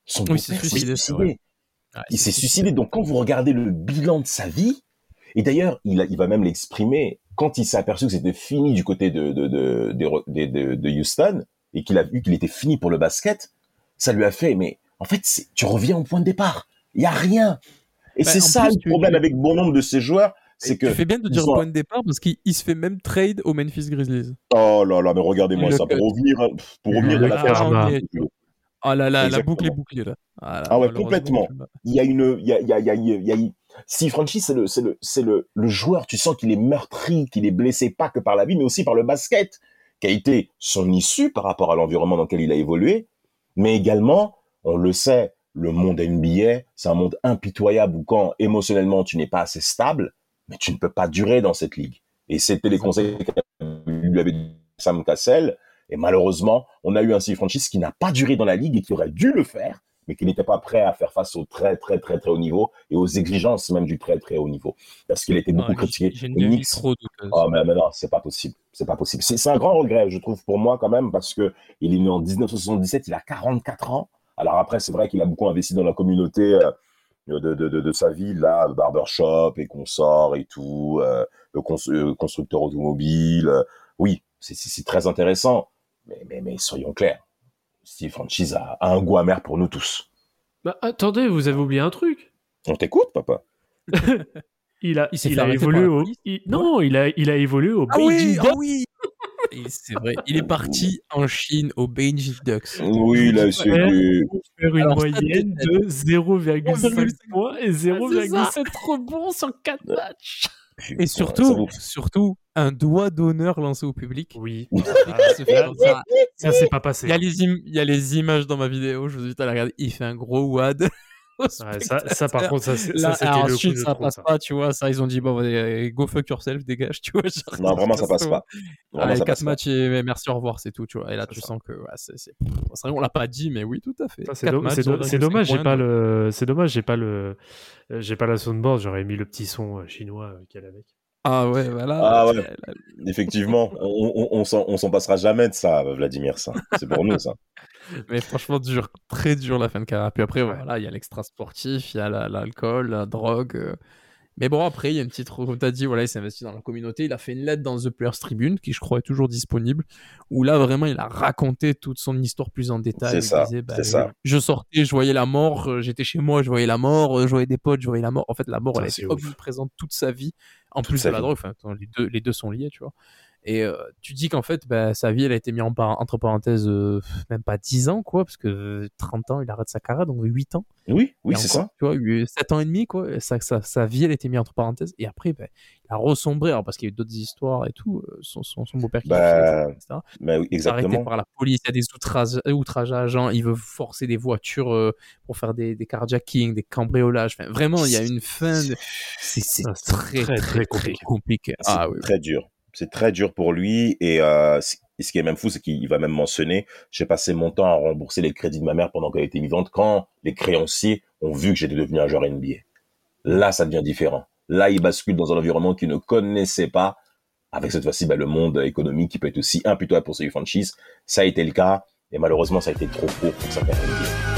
Son Oui, beau-père s'est suicidé, suicidé. Ouais, Il s'est suicidé. Donc quand vous regardez le bilan de sa vie, et d'ailleurs, il, a- il va même l'exprimer quand il s'est aperçu que c'était fini du côté de, de, de, de, de- de- de Houston et qu'il a vu qu'il était fini pour le basket, ça lui a fait, mais en fait, tu reviens au point de départ. Il y a rien. Et Bah, c'est ça plus, le problème tu- avec bon nombre de ces joueurs, c'est que tu fais bien de dire ont- au point de départ parce qu'il il se fait même trade au Memphis Grizzlies. oh là là, mais regardez-moi Le ça cut. pour revenir, pour Le revenir de la karma. fin. Ah là là, la boucle est bouclée là. Ah, là, Ah ouais, complètement. il y a une, il y a, il y a, il y a, il y a- Steve Franchi, c'est le, c'est le, c'est le, le joueur. Tu sens qu'il est meurtri, qu'il est blessé pas que par la vie, mais aussi par le basket, qui a été son issue par rapport à l'environnement dans lequel il a évolué. Mais également, on le sait, le monde NBA, c'est un monde impitoyable où quand émotionnellement tu n'es pas assez stable, mais tu ne peux pas durer dans cette ligue. Et c'était les conseils que lui avait dit Sam Cassell. Et malheureusement, on a eu un Steve Francis qui n'a pas duré dans la ligue et qui aurait dû le faire, mais qui n'était pas prêt à faire face au très très très très haut niveau et aux exigences même du très très haut niveau, parce qu'il a été Non, beaucoup j'ai- critiqué. Trop. Oh mais, mais non, c'est pas possible, c'est pas possible. C'est c'est un grand regret, je trouve pour moi quand même, parce que il est né en 1977, il a 44 ans. Alors après, c'est vrai qu'il a beaucoup investi dans la communauté euh, de, de, de, de sa ville, là, barbershop et consorts et tout, euh, le cons- euh, constructeur automobile. euh, oui, c'est- très intéressant, mais, mais, mais soyons clairs, Steve Franchise a, a un goût amer pour nous tous. Bah, attendez, vous avez oublié un truc. On t'écoute, papa (laughs) Il a, Il s'est il fait a évolué au. il- non, il a, il a évolué au Ah oui, ah oui. Et c'est vrai, il est parti en Chine au Beijing Ducks. Oui, là, c'est pour faire une Alors, moyenne de 0,5 points et c'est 0,7 rebonds sur 4 matchs. Et surtout, surtout, un doigt d'honneur lancé au public. Oui. Comme ça. Ça, c'est pas passé. Il y, a les im- il y a les images dans ma vidéo, je vous invite à la regarder. Il fait un gros wad. Ouais, ça, ça, par contre, ça, c'est- Là, ça, alors, le ensuite, ça passe ça. pas, tu vois. Ça, ils ont dit, bon, euh, go fuck yourself, dégage, (laughs) tu vois. genre, Non, vraiment, ça passe pas. Vraiment, Allez, ça 4 passe pas. matchs et mais merci, au revoir, c'est tout, tu vois. Et là, C'est tu ça. sens que, ouais, c'est, c'est... vrai, on l'a pas dit, mais oui, tout à fait. Ça, C'est Quatre do- matchs, c'est do- 0,5 c'est dommage, j'ai pas le, c'est dommage, j'ai pas le, euh, j'ai pas la soundboard, j'aurais mis le petit son euh, chinois euh, qu'il y a avec. Ah ouais, voilà. Ah ouais. Là, Effectivement, (laughs) on, on, on s'en passera jamais de ça, Vladimir, ça. C'est pour nous, ça. Mais franchement, dur, très dur la fin de carrière. Puis après, voilà, il y a l'extra sportif, il y a la- l'alcool, la, drogue. Mais bon, après, il y a une petite. Comme tu as dit, voilà, il s'est investi dans la communauté. Il a fait une lettre dans The Players Tribune, qui je crois est toujours disponible, où là, vraiment, il a raconté toute son histoire plus en détail. C'est ça, disait, bah, ça. Je sortais, je voyais la mort, euh, j'étais chez moi, je voyais la mort, euh, je voyais des potes, je voyais la mort. En fait, la mort, elle ouf. omniprésente toute sa vie, en Toute plus de la vie. drogue. Enfin, les, deux, les deux sont liés, tu vois. Et euh, tu dis qu'en fait, bah, sa vie, elle a été mise en par- entre parenthèses, euh, même pas 10 ans, quoi, parce que euh, 30 ans, il arrête sa carrière, donc 8 ans. Oui, oui, c'est ça. Tu vois, eu 7 ans et demi, quoi. Sa, sa, sa vie, elle a été mise entre parenthèses. Et après, bah, il a ressombré, alors parce qu'il y a eu d'autres histoires et tout. euh, Son, son, son beau-père qui Bah, fait, etc. Mais oui, Il est arrêté par la police, il y a des outrages, euh, outrages à agents, il veut forcer des voitures euh, pour faire des, des carjackings, des cambriolages. Enfin, vraiment, il y a une fin. de- C'est Ah, très, très, très, compliqué. compliqué. Ah oui. très dur. C'est très dur pour lui. Et euh, et ce qui est même fou, c'est qu'il va même mentionner, j'ai passé mon temps à rembourser les crédits de ma mère pendant qu'elle était vivante quand les créanciers ont vu que j'étais devenu un joueur NBA. Là, ça devient différent. Là, il bascule dans un environnement qu'il ne connaissait pas, avec cette fois-ci bah, le monde économique qui peut être aussi impitoyable pour ces franchises. Ça a été le cas, et malheureusement, ça a été trop court pour carrière NBA.